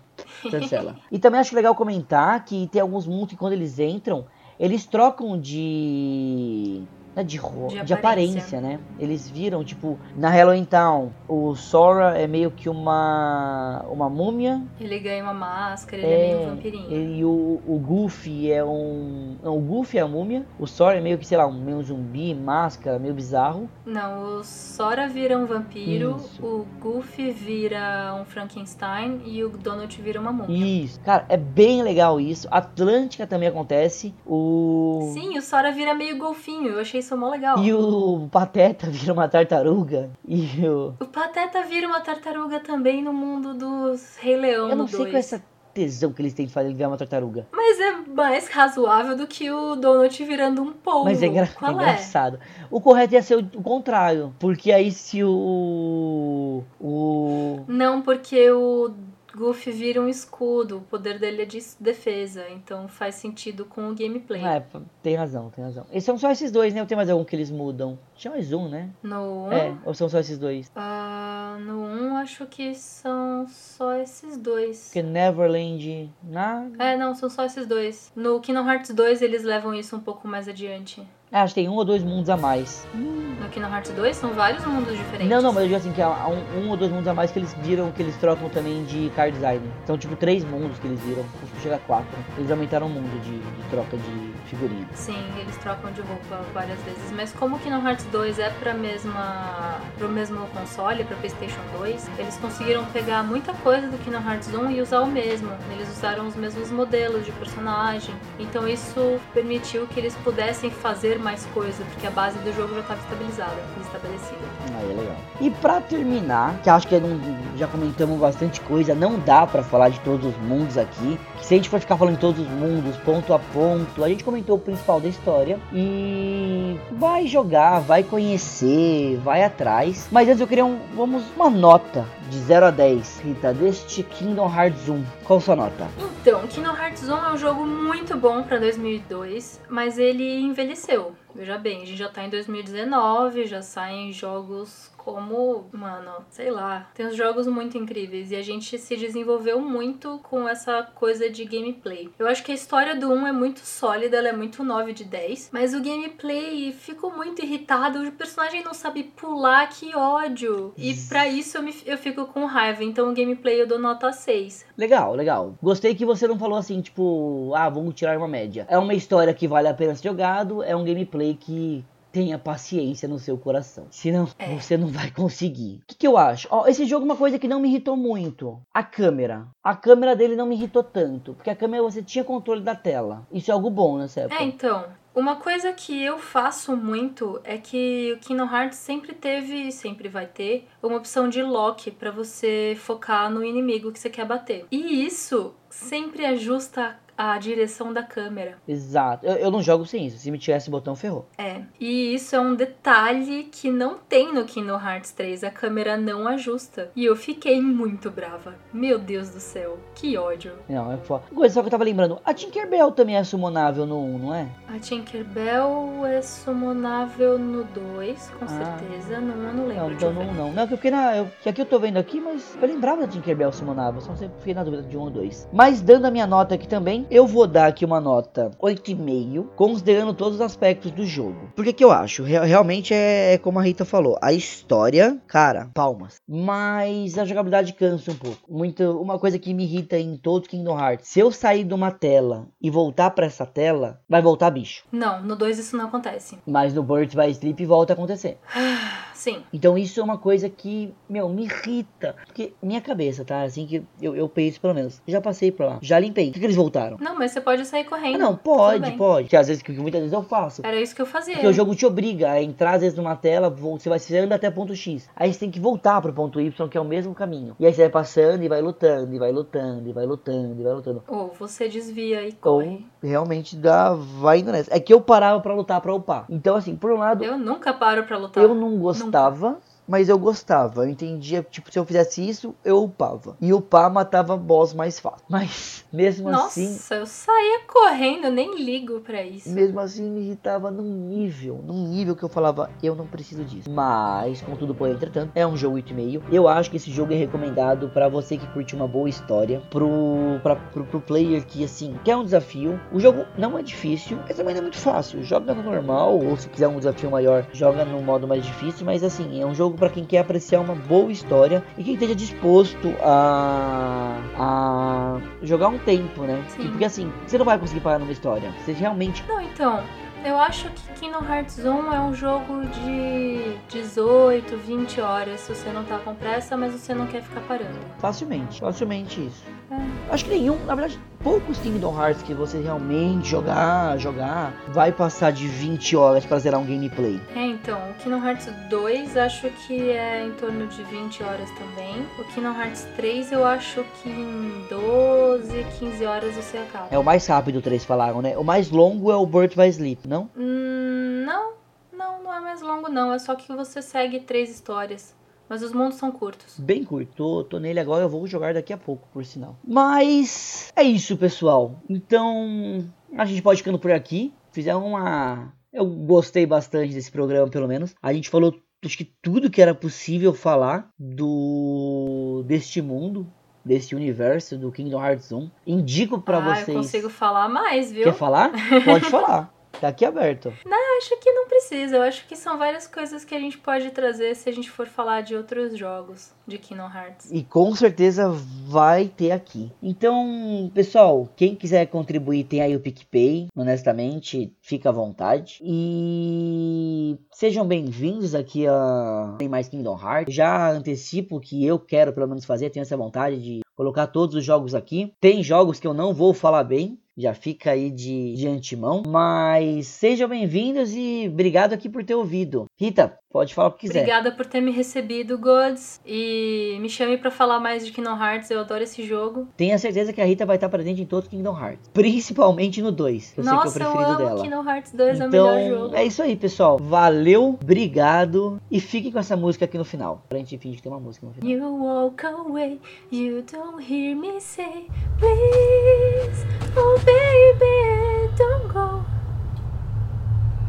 cancela. e também acho legal comentar que tem alguns mundos que quando eles entram, eles trocam de. Não é De, De de aparência, aparência. né? Eles viram, tipo, na Halloween Town, o Sora é meio que uma. uma múmia. Ele ganha uma máscara, ele é, meio um vampirinho. E o, o Goofy é um. Não, o Goofy é a múmia. O Sora é meio que, sei lá, um meio zumbi, máscara, meio bizarro. Não, o Sora vira um vampiro, Isso. o Goofy vira um Frankenstein e o Donald vira uma múmia. Isso. Cara, é bem legal isso. Atlântica também acontece. O. Sim, o Sora vira meio golfinho, eu achei isso mó legal. E o Pateta vira uma tartaruga. E o. O Pateta vira uma tartaruga também no mundo dos Rei Leão Eu não sei 2. qual é essa tesão que eles têm de fazer ele virar uma tartaruga. Mas é mais razoável do que o Donald virando um polvo. Mas é, engra- é é? engraçado. O correto ia ser o, o contrário. Porque aí se o. O. Não, porque o Goofy vira um escudo, o poder dele é de defesa, então faz sentido com o gameplay. É, tem razão, tem razão. E são só esses dois, né? Ou tem mais algum que eles mudam? Tinha mais um, né? No 1, É, ou são só esses dois? ah, no 1 acho que são só esses dois. Porque Neverland. Nada. É, não, são só esses dois. No Kingdom Hearts 2 eles levam isso um pouco mais adiante. É, acho que tem um ou dois mundos a mais. No Kingdom Hearts 2 são vários mundos diferentes. Não, não, mas eu digo assim, que há um, um ou dois mundos a mais que eles viram, que eles trocam também de card design. São tipo três mundos que eles viram. Acho que chega a quatro. Eles aumentaram o mundo de, de troca de figurinha. Sim, eles trocam de roupa várias vezes, mas como o Kingdom Hearts 2 é pra mesma pro mesmo console, pra PlayStation 2, eles conseguiram pegar muita coisa do Kingdom Hearts 1 e usar o mesmo. Eles usaram os mesmos modelos de personagem. Então isso permitiu que eles pudessem fazer mais coisa, porque a base do jogo já estava estabilizada, estabelecida. Aí é legal. E pra terminar, que acho que não- já comentamos bastante coisa, não dá pra falar de todos os mundos aqui. Que se a gente for ficar falando de todos os mundos, ponto a ponto, a gente comentou o principal da história. E vai jogar, vai conhecer, vai atrás. Mas antes eu queria um, vamos, uma nota de 0 a 10, Rita, deste Kingdom Hearts 1. Qual sua nota? Então, Kingdom Hearts 1 é um jogo muito bom pra 2002, mas ele envelheceu. Veja bem, a gente já tá em 2019, já saem jogos como, mano, sei lá, tem uns jogos muito incríveis e a gente se desenvolveu muito com essa coisa de gameplay. Eu acho que a história do 1 é muito sólida, ela é muito 9 de 10, mas o gameplay fico muito irritado, o personagem não sabe pular, que ódio. E pra isso eu, me, eu fico com raiva, então o gameplay eu dou nota 6. Legal, legal. Gostei que você não falou assim, tipo, ah, vamos tirar uma média. É uma história que vale a pena ser jogado, é um gameplay que tenha paciência no seu coração. Senão, É. você não vai conseguir. O que, que eu acho? Ó, esse jogo é uma coisa que não me irritou muito. A câmera. A câmera dele não me irritou tanto. Porque a câmera você tinha controle da tela. Isso é algo bom nessa época. É, então, uma coisa que eu faço muito é que o Kingdom Hearts sempre teve e sempre vai ter uma opção de lock pra você focar no inimigo que você quer bater. E isso sempre ajusta a direção da câmera. Exato. Eu, eu não jogo sem isso. Se me tivesse esse botão, ferrou. É. E isso é um detalhe que não tem no Kingdom Hearts 3. A câmera não ajusta. E eu fiquei muito brava. Meu Deus do céu. Que ódio. Não, é foda. Coisa só que eu tava lembrando. A Tinkerbell também é summonável no 1, não é? A Tinkerbell é summonável no 2, com Ah. certeza. No 1 eu não lembro. Não, de então ver. não, não. Não, que eu fiquei na. Eu, que aqui eu tô vendo aqui, mas eu lembrava da Tinkerbell summonável, só sempre fiquei na dúvida de um ou dois. Mas dando a minha nota aqui também, eu vou dar aqui uma nota 8,5, considerando todos os aspectos do jogo. Por que que eu acho? Re realmente é, é, como a Rita falou, a história, cara, palmas. Mas a jogabilidade cansa um pouco. Muito, uma coisa que me irrita em todo Kingdom Hearts, se eu sair de uma tela e voltar para essa tela, vai voltar bicho. Não, no 2 isso não acontece. Mas no Birds by Sleep volta a acontecer. <sighs> Sim. Então isso é uma coisa que, meu, me irrita. Porque minha cabeça, tá? Assim que eu, eu penso pelo menos. Já passei pra lá. Já limpei. Por que, que eles voltaram? Não, mas você pode sair correndo. Ah, não, pode, pode. Que às vezes, que muitas vezes eu faço. Era isso que eu fazia. Porque o jogo te obriga a entrar às vezes numa tela, você vai você anda até ponto X. Aí você tem que voltar pro ponto Y, que é o mesmo caminho. E aí você vai passando e vai lutando, e vai lutando, e vai lutando, e vai lutando. Ou você desvia e corre. Ou realmente dá, vai indo nessa. É que eu parava pra lutar pra upar. Então, assim, por um lado. Eu nunca paro pra lutar. Eu não gostava. Nunca mas eu gostava. Eu entendia, tipo, se eu fizesse isso, eu upava. E upar matava boss mais fácil. <laughs> Mas, mesmo Nossa, assim. Nossa, eu saía correndo, eu nem ligo para isso. Mesmo assim, me irritava num nível, num nível que eu falava, eu não preciso disso. Mas, contudo, por entretanto, é um jogo 8,5. Eu acho que esse jogo é recomendado para você que curte uma boa história. Pro, pra, pro, pro player que, assim, quer um desafio. O jogo não é difícil, mas também não é muito fácil. Joga no normal, ou se quiser um desafio maior, joga no modo mais difícil. Mas, assim, é um jogo para quem quer apreciar uma boa história e quem esteja disposto a, a jogar um tempo, né? Sim. Porque assim, você não vai conseguir parar numa história. Você realmente. Não, então. Eu acho que Kingdom Hearts 1 é um jogo de 18, 20 horas se você não tá com pressa, mas você não quer ficar parando. Facilmente, facilmente isso. É. Acho que nenhum, na verdade, poucos Kingdom Hearts que você realmente jogar, jogar, vai passar de 20 horas para zerar um gameplay. É, então, o Kingdom Hearts 2 acho que é em torno de 20 horas também. O Kingdom Hearts 3 eu acho que em 12, 15 horas você acaba. É o mais rápido, três falaram, né? O mais longo é o Birth by Sleep, não? Hum, não, não, não é mais longo não. É só que você segue três histórias. Mas os mundos são curtos. Bem curto. Tô, tô nele agora, eu vou jogar daqui a pouco, por sinal. Mas é isso, pessoal. Então, a gente pode ficando por aqui. Fizemos uma. Eu gostei bastante desse programa, pelo menos. A gente falou acho que tudo que era possível falar do deste mundo, desse universo do Kingdom Hearts 1. Indico para ah, vocês. eu consigo falar mais, viu? Quer falar? Pode <laughs> falar. Tá aqui aberto. Não, acho que não precisa. Eu acho que são várias coisas que a gente pode trazer se a gente for falar de outros jogos de Kingdom Hearts. E com certeza vai ter aqui. Então, pessoal, quem quiser contribuir tem aí o PicPay. Honestamente, fica à vontade. E sejam bem-vindos aqui a Tem Mais Kingdom Hearts. Já antecipo que eu quero pelo menos fazer, tenho essa vontade de colocar todos os jogos aqui. Tem jogos que eu não vou falar bem, já fica aí de, de antemão. Mas sejam bem-vindos e obrigado aqui por ter ouvido. Rita, pode falar o que quiser. Obrigada por ter me recebido, Gods. E me chame para falar mais de Kingdom Hearts, eu adoro esse jogo. Tenha certeza que a Rita vai estar presente em todos Kingdom Hearts. Principalmente no 2. Eu Nossa, sei que é o preferido eu amo dela. Kingdom Hearts 2 então, é o melhor jogo. é isso aí, pessoal. Valeu, obrigado. E fiquem com essa música aqui no final. Pra gente fingir que tem uma música no final. You walk away, you don't hear me say, please, oh baby, don't go.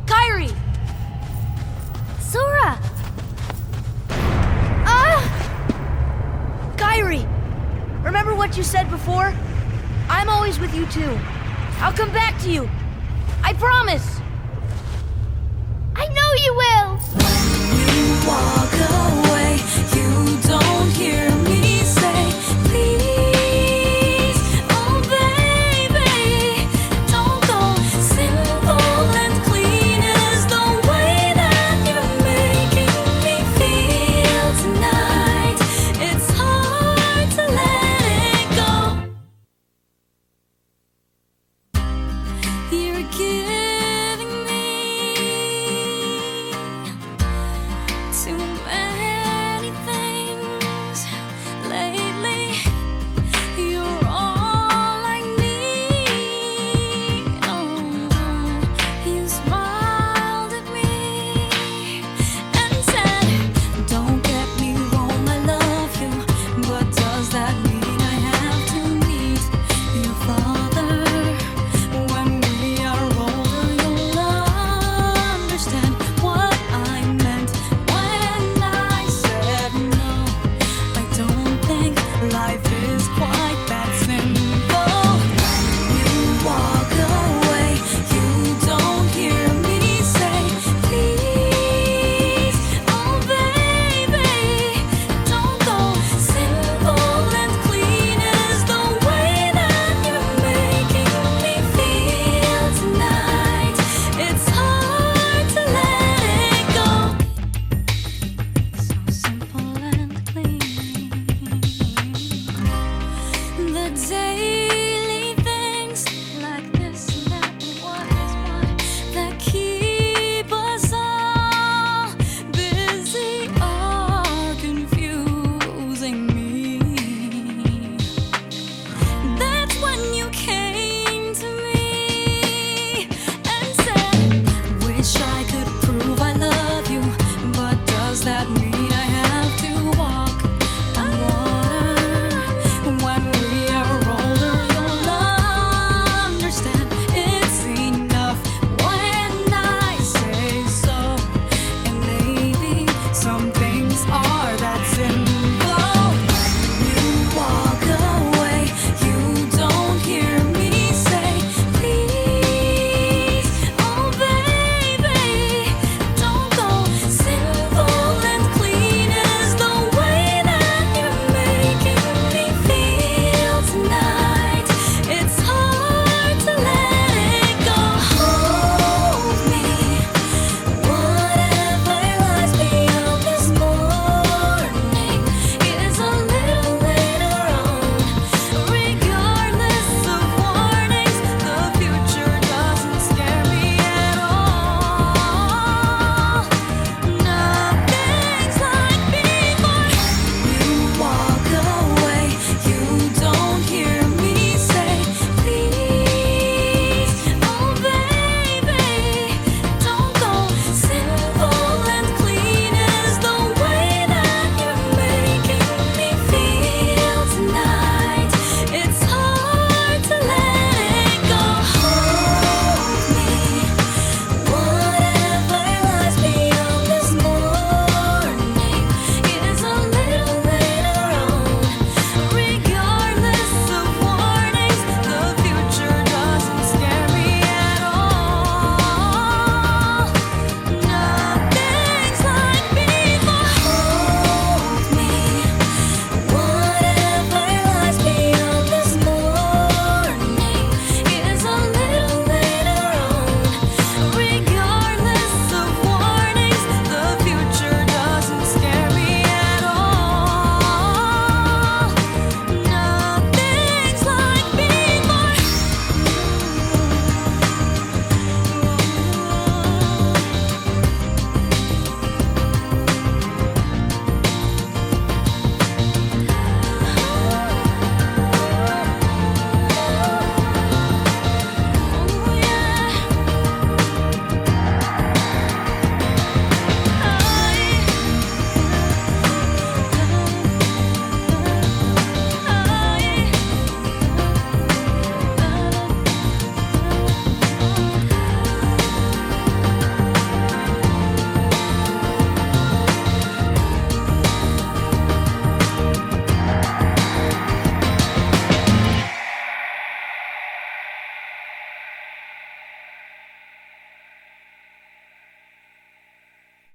Kyrie! Sora! Ah! Kyrie! Remember what you said before? I'm always with you too. I'll come back to you. I promise. I know you will! you walk away, to many